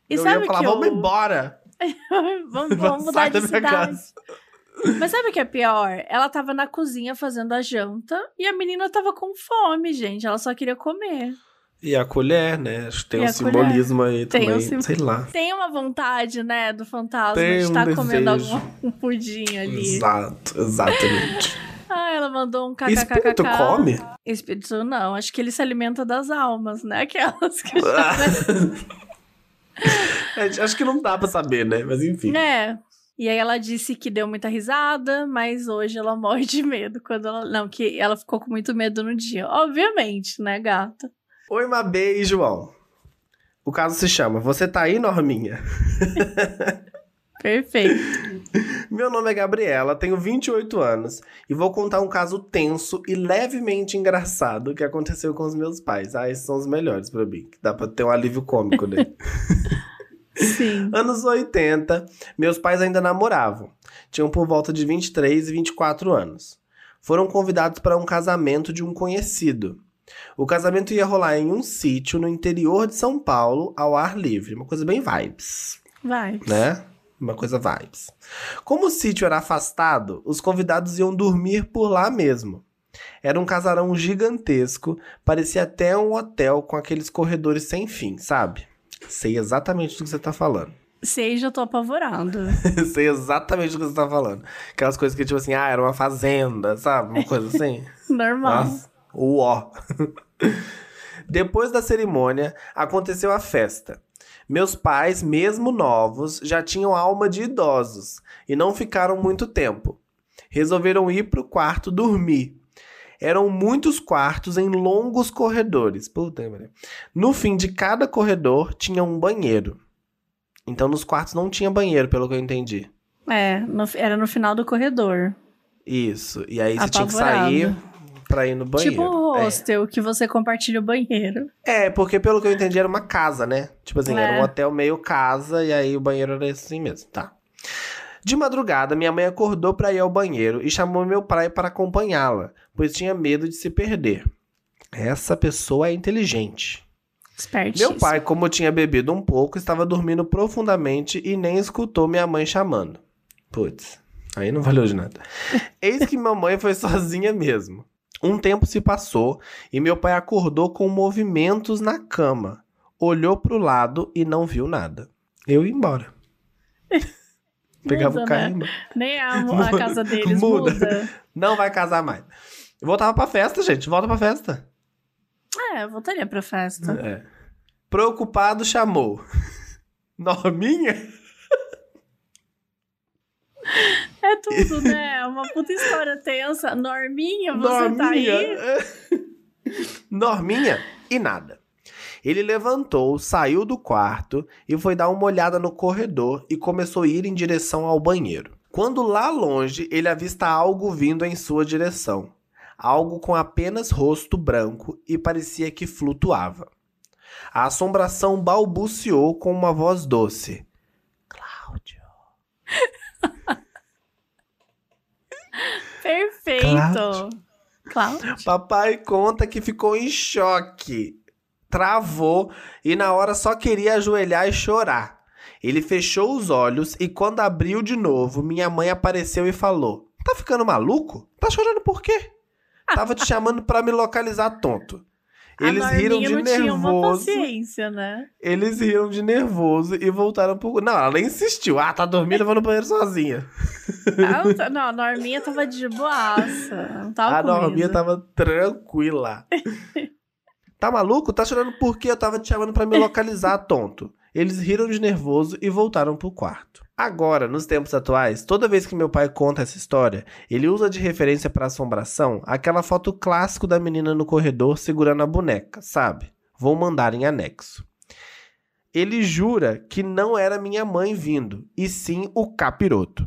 E eu sabe ia falar, que vamos eu... embora. vamos, vamos mudar de cidade. casa. Mas sabe o que é pior? Ela tava na cozinha fazendo a janta e a menina tava com fome, gente. Ela só queria comer. E a colher, né? Acho que tem E um a colher. simbolismo aí Tem um também. sim- Sei lá. Tem uma vontade, né, do fantasma Tem de um estar comendo algum um pudim ali. Exato, exatamente. Ah, ela mandou um kkkk. Espírito come? Espírito não, acho que ele se alimenta das almas, né? Aquelas que. É, Acho que não dá pra saber, né? Mas enfim. É. E aí ela disse que deu muita risada, mas hoje ela morre de medo quando ela. Não, que ela ficou com muito medo no dia. Obviamente, né, gata? Oi, Mabê e João. O caso se chama Você tá aí, Norminha? Perfeito. Meu nome é Gabriela, tenho 28 anos e vou contar um caso tenso e levemente engraçado que aconteceu com os meus pais. Ah, esses são os melhores pra mim, que dá pra ter um alívio cômico dele. Sim. Anos 80, meus pais ainda namoravam. Tinham por volta de 23 e 24 anos. Foram convidados para um casamento de um conhecido. O casamento ia rolar em um sítio no interior de São Paulo, ao ar livre. Uma coisa bem vibes Vai. né? Uma coisa vibes. Como o sítio era afastado, os convidados iam dormir por lá mesmo. Era um casarão gigantesco, parecia até um hotel com aqueles corredores sem fim, sabe? Sei exatamente do que você tá falando. Sei, já tô apavorando. Sei exatamente do que você tá falando. Aquelas coisas que, tipo assim, ah, era uma fazenda, sabe? Uma coisa assim. Normal. Nossa, uó. Depois da cerimônia, aconteceu a festa. Meus pais, mesmo novos, já tinham alma de idosos e não ficaram muito tempo. Resolveram ir pro quarto dormir. Eram muitos quartos em longos corredores. Puta, mano. No fim de cada corredor tinha um banheiro. Então nos quartos não tinha banheiro, pelo que eu entendi. É, no- era no final do corredor. Isso. E aí você tinha que sair pra ir no banheiro. Tipo um É. hostel que você compartilha o banheiro. É, porque pelo que eu entendi era uma casa, né? Tipo assim, era É. um hotel meio casa e aí o banheiro era assim mesmo, tá. De madrugada, minha mãe acordou pra ir ao banheiro e chamou meu pai para acompanhá-la, pois tinha medo de se perder. Essa pessoa é inteligente. Espertíssimo. Meu pai, como tinha bebido um pouco, estava dormindo profundamente e nem escutou minha mãe chamando. Putz, aí não valeu de nada. Eis que mamãe foi sozinha mesmo. Um tempo se passou e meu pai acordou com movimentos na cama. Olhou pro lado e não viu nada. Eu ia embora. Pegava Muda, o e ia né? Nem a, a casa deles Muda. muda. Não vai casar mais. Voltava pra festa, gente. Volta pra festa. É, eu voltaria pra festa. É. Preocupado chamou. Norminha? É tudo, né? Uma puta história tensa. Norminha, você tá aí? Norminha e nada. Ele levantou, saiu do quarto e foi dar uma olhada no corredor e começou a ir em direção ao banheiro. Quando lá longe ele avista algo vindo em sua direção. Algo com apenas rosto branco e parecia que flutuava. A assombração balbuciou com uma voz doce. Cláudio. Perfeito. Cláudio. Cláudio. Papai conta que ficou em choque, travou e na hora só queria ajoelhar e chorar. Ele fechou os olhos e quando abriu de novo, minha mãe apareceu e falou: Tá ficando maluco? Tá chorando por quê? Tava te chamando pra me localizar tonto. Eles riram de não tinha uma nervoso. paciência, né? Eles riram de nervoso e voltaram pro. Não, ela insistiu. Ah, tá dormindo, eu vou no banheiro sozinha. Ah, não tá- não, a Norminha tava de boaça. Não tava A Norminha medo. tava tranquila. tá maluco? Tá chorando por quê? Eu tava te chamando pra me localizar, tonto. Eles riram de nervoso e voltaram pro quarto. Agora, nos tempos atuais, toda vez que meu pai conta essa história, ele usa de referência pra assombração aquela foto clássico da menina no corredor segurando a boneca, sabe? Vou mandar em anexo. Ele jura que não era minha mãe vindo, e sim o capiroto.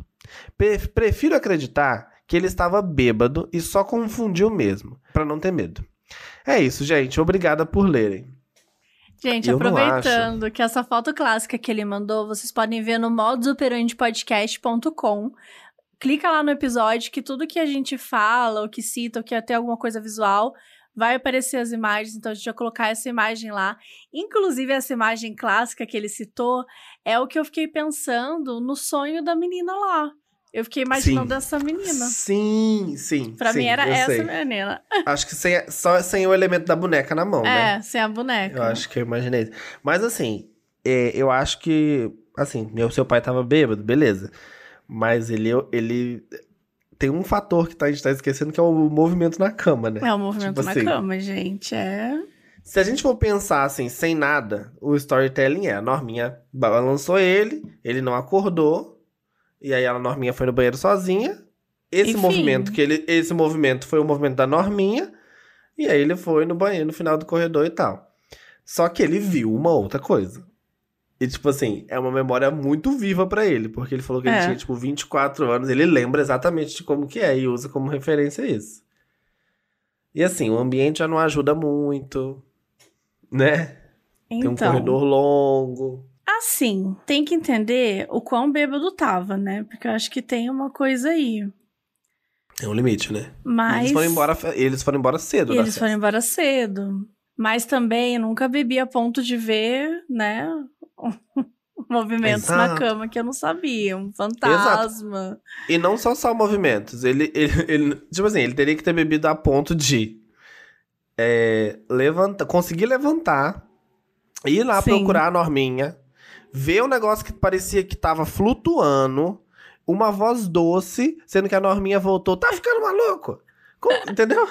Pre- prefiro acreditar que ele estava bêbado e só confundiu mesmo, pra não ter medo. É isso, gente. Obrigada por lerem. Gente, Eu aproveitando que essa foto clássica que ele mandou, vocês podem ver no modusoperandipodcast.com. Clica lá no episódio que tudo que a gente fala, ou que cita, ou que até alguma coisa visual, vai aparecer as imagens, então a gente vai colocar essa imagem lá. Inclusive, essa imagem clássica que ele citou é o que eu fiquei pensando no sonho da menina lá. Eu fiquei imaginando Sim. essa menina. Sim, sim. Pra sim, mim era essa sei. menina. Acho que sem, só sem o elemento da boneca na mão, né? É, sem a boneca. Eu acho que eu imaginei. Mas assim, é, eu acho que. Assim, meu seu pai tava bêbado, beleza. Mas ele, ele tem um fator que tá- a gente tá esquecendo que é o movimento na cama, né? É o movimento Tipo na assim. cama, gente. É. Se a gente for pensar assim, sem nada, o storytelling é: a Norminha balançou ele, ele não acordou, e aí a Norminha foi no banheiro sozinha. Esse Enfim. movimento, que ele, esse movimento foi o movimento da Norminha, e aí ele foi no banheiro no final do corredor e tal. Só que ele viu uma outra coisa. E, tipo assim, é uma memória muito viva pra ele, porque ele falou que ele É. tinha, tipo, 24 anos, ele lembra exatamente de como que é e usa como referência isso. E assim, o ambiente já não ajuda muito, né? Tem um Então, corredor longo. Assim, tem que entender o quão bêbado tava, né? Porque eu acho que tem uma coisa aí. Tem um limite, né? Mas. Eles foram embora, eles foram embora cedo Eles festa. foram embora cedo. Mas também eu nunca bebi a ponto de ver, né? Movimentos na Exato. cama que eu não sabia. Um fantasma. E não só só movimentos. Ele, ele, ele- tipo assim, ele teria que ter bebido a ponto de é, levanta, conseguir levantar, ir lá Sim. procurar a Norminha, ver um negócio que parecia que tava flutuando, uma voz doce, sendo que a Norminha voltou, tá ficando maluco? Como- entendeu?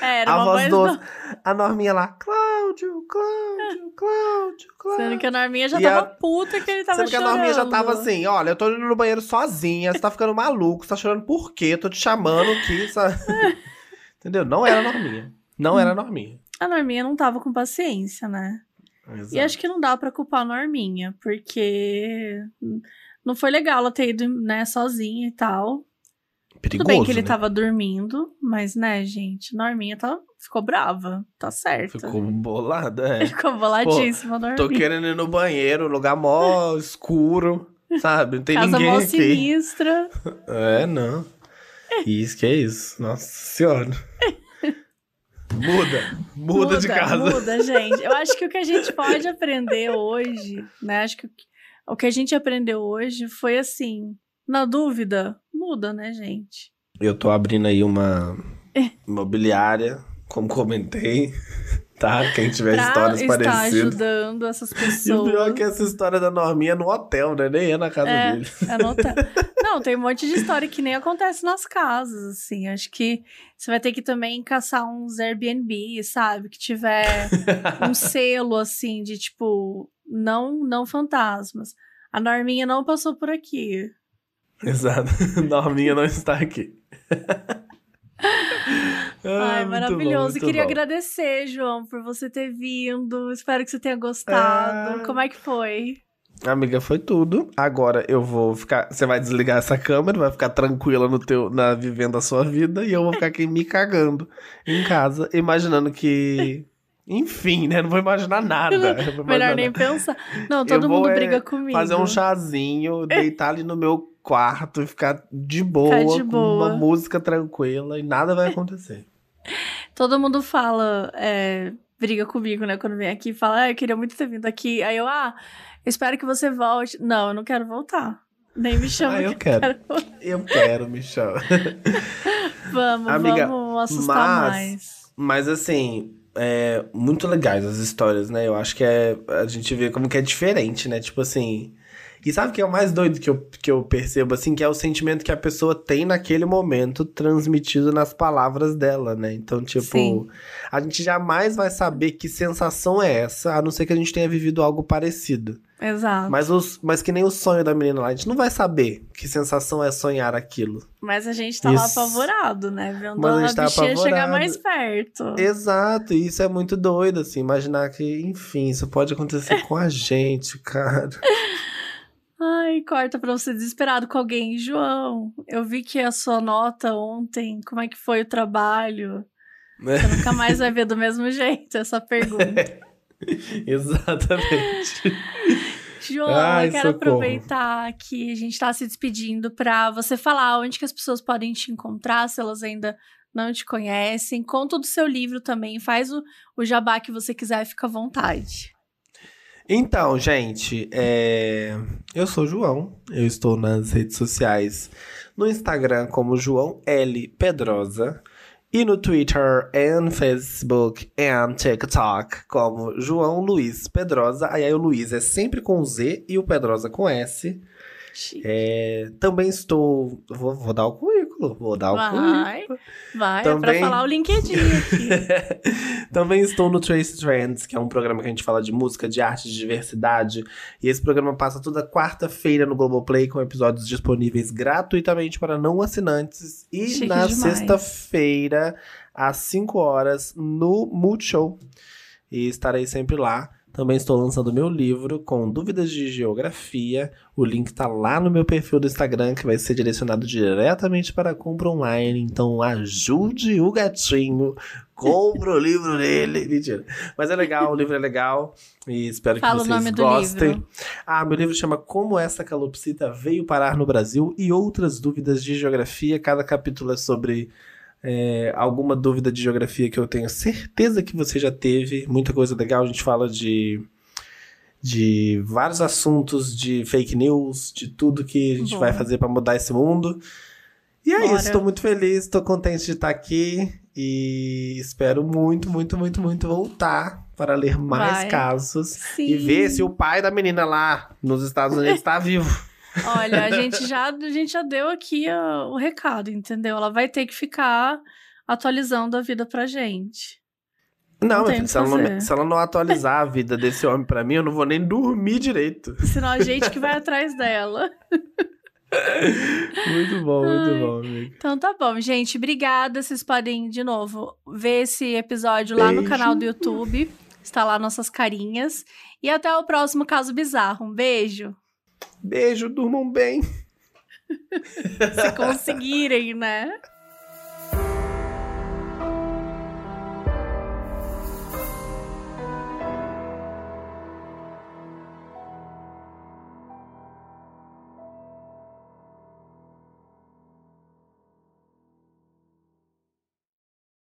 É, Era a uma voz voz doce. do... A Norminha lá, Cláudio, Cláudio, Cláudio, Cláudio. Sendo que a Norminha já E tava a- puta que ele tava Sendo que a chorando. Norminha já tava assim, olha, eu tô indo no banheiro sozinha, você tá ficando maluco, você tá chorando por quê? Eu tô te chamando aqui, sabe? Entendeu? Não era a Norminha. Não era a Norminha. A Norminha não tava com paciência, né? E acho que não dá pra culpar a Norminha, porque não foi legal ela ter ido, né, sozinha e tal. Perigoso, Tudo bem que ele né? tava dormindo, mas, né, gente, Norminha tá, ficou brava, tá certo. Ficou bolada, é. Ficou boladíssima, Norminha. Tô querendo ir no banheiro, lugar mó escuro, sabe? Não tem Casa ninguém mó aqui. sinistra. É, não. Isso que é isso. Nossa senhora. Muda. Muda, de casa. Muda, gente. Eu acho que o que a gente pode aprender hoje, né? Acho que o que- o que a gente aprendeu hoje foi assim, na dúvida, muda, né, gente? Eu tô abrindo aí uma É. imobiliária, como comentei, tá? Quem tiver Pra histórias estar parecidas. ajudando essas E o pessoas. pior é que essa história da Norminha é no hotel, né? Nem é na casa É. dele. Anota. Não, tem um monte de história que nem acontece nas casas, assim. Acho que você vai ter que também caçar uns Airbnb, sabe? Que tiver um selo, assim, de tipo, não, não fantasmas. A Norminha não passou por aqui. Exato. Norminha não está aqui. Ai, muito maravilhoso. bom, e muito queria bom. agradecer, João, por você ter vindo. Espero que você tenha gostado. Ah. Como é que foi? Amiga, foi tudo. Agora eu vou ficar. Você vai desligar essa câmera, vai ficar tranquila no teu, na vivendo a sua vida, e eu vou ficar aqui me cagando em casa, imaginando que. Enfim, né? Não vou imaginar nada. Vou Melhor imaginar nem nada. pensar. Não, todo Eu vou, mundo é, briga comigo. Fazer um chazinho, deitar ali no meu quarto e ficar de boa, Ficar de com boa. uma música tranquila e nada vai acontecer. Todo mundo fala, é, briga comigo, né? Quando vem aqui e fala, ah, eu queria muito ter vindo aqui. Aí eu, ah, eu espero que você volte. Não, eu não quero voltar. Nem me chama Ah, eu que eu quero. Eu quero, me chama. Vamos, Amiga, vamos assustar mas- mais. Mas assim, é muito legais as histórias, né? Eu acho que é. A gente vê como que é diferente, né? Tipo assim. E sabe o que é o mais doido que eu, que eu percebo, assim? Que é o sentimento que a pessoa tem naquele momento transmitido nas palavras dela, né? Então, tipo, Sim. a gente jamais vai saber que sensação é essa, a não ser que a gente tenha vivido algo parecido. Exato. Mas, Mas, os, mas que nem o sonho da menina lá, a gente não vai saber que sensação é sonhar aquilo. a gente tá lá Isso. apavorado, né? Vendo Mas a a, gente tá bichinha chegar apavorado. mais perto. Exato, e isso é muito doido, assim, imaginar que, enfim, isso pode acontecer com a gente, cara. Ai, corta pra você desesperado com alguém. João, eu vi que a sua nota ontem, como é que foi o trabalho? Né? Você nunca mais vai ver do mesmo jeito essa pergunta. Exatamente. João, Ai, eu quero socorro. aproveitar que a gente tá se despedindo pra você falar onde que as pessoas podem te encontrar, se elas ainda não te conhecem. Conta do seu livro também, faz o, o jabá que você quiser, fica à vontade. Então, gente, é, eu sou o João, eu estou nas redes sociais, no Instagram como João L. Pedrosa e no Twitter and Facebook and TikTok como João Luiz Pedrosa. Aí, aí o Luiz é sempre com Z e o Pedrosa com S. É, também estou. Vou, vou dar o. Vou dar o Vai, currículo. vai, é Também- pra falar o LinkedIn aqui. Também estou no Trace Trends, que é um programa que a gente fala de música, de arte, de diversidade. E esse programa passa toda quarta-feira no Globoplay, com episódios disponíveis gratuitamente para não assinantes. E Chique na sexta-feira, às 5 horas, no Multishow. E estarei sempre lá. Também estou lançando meu livro com dúvidas de geografia. O link tá lá no meu perfil do Instagram, que vai ser direcionado diretamente para a compra online. Então ajude o gatinho, compra o livro dele. Mentira. Mas é legal, o livro é legal. E espero Fala que vocês gostem. livro. Ah, meu livro chama Como essa calopsita veio parar no Brasil e outras dúvidas de geografia. Cada capítulo é sobre é, alguma dúvida de geografia que eu tenho certeza que você já teve. Muita coisa legal. A gente fala de, de vários assuntos, de fake news, de tudo que a gente Bom. vai fazer para mudar esse mundo. E é Bora. isso, estou muito feliz, estou contente de estar aqui e espero muito, muito, muito, muito voltar para ler mais Vai. casos Sim. e ver se o pai da menina lá nos Estados Unidos está vivo. Olha, a gente já, a gente já deu aqui ó, o recado, entendeu? Ela vai ter que ficar atualizando a vida pra gente. Não, Não filho, se ela, não, se ela não atualizar a vida desse homem pra mim, eu não vou nem dormir direito. Senão a gente que vai atrás dela. Muito bom, muito bom, amigo. Então tá bom, gente. Obrigada. Vocês podem, de novo, ver esse episódio lá no Beijo. canal do YouTube. Está lá nossas carinhas. E até o próximo caso bizarro. Um beijo. Beijo, durmam bem. Se conseguirem, né?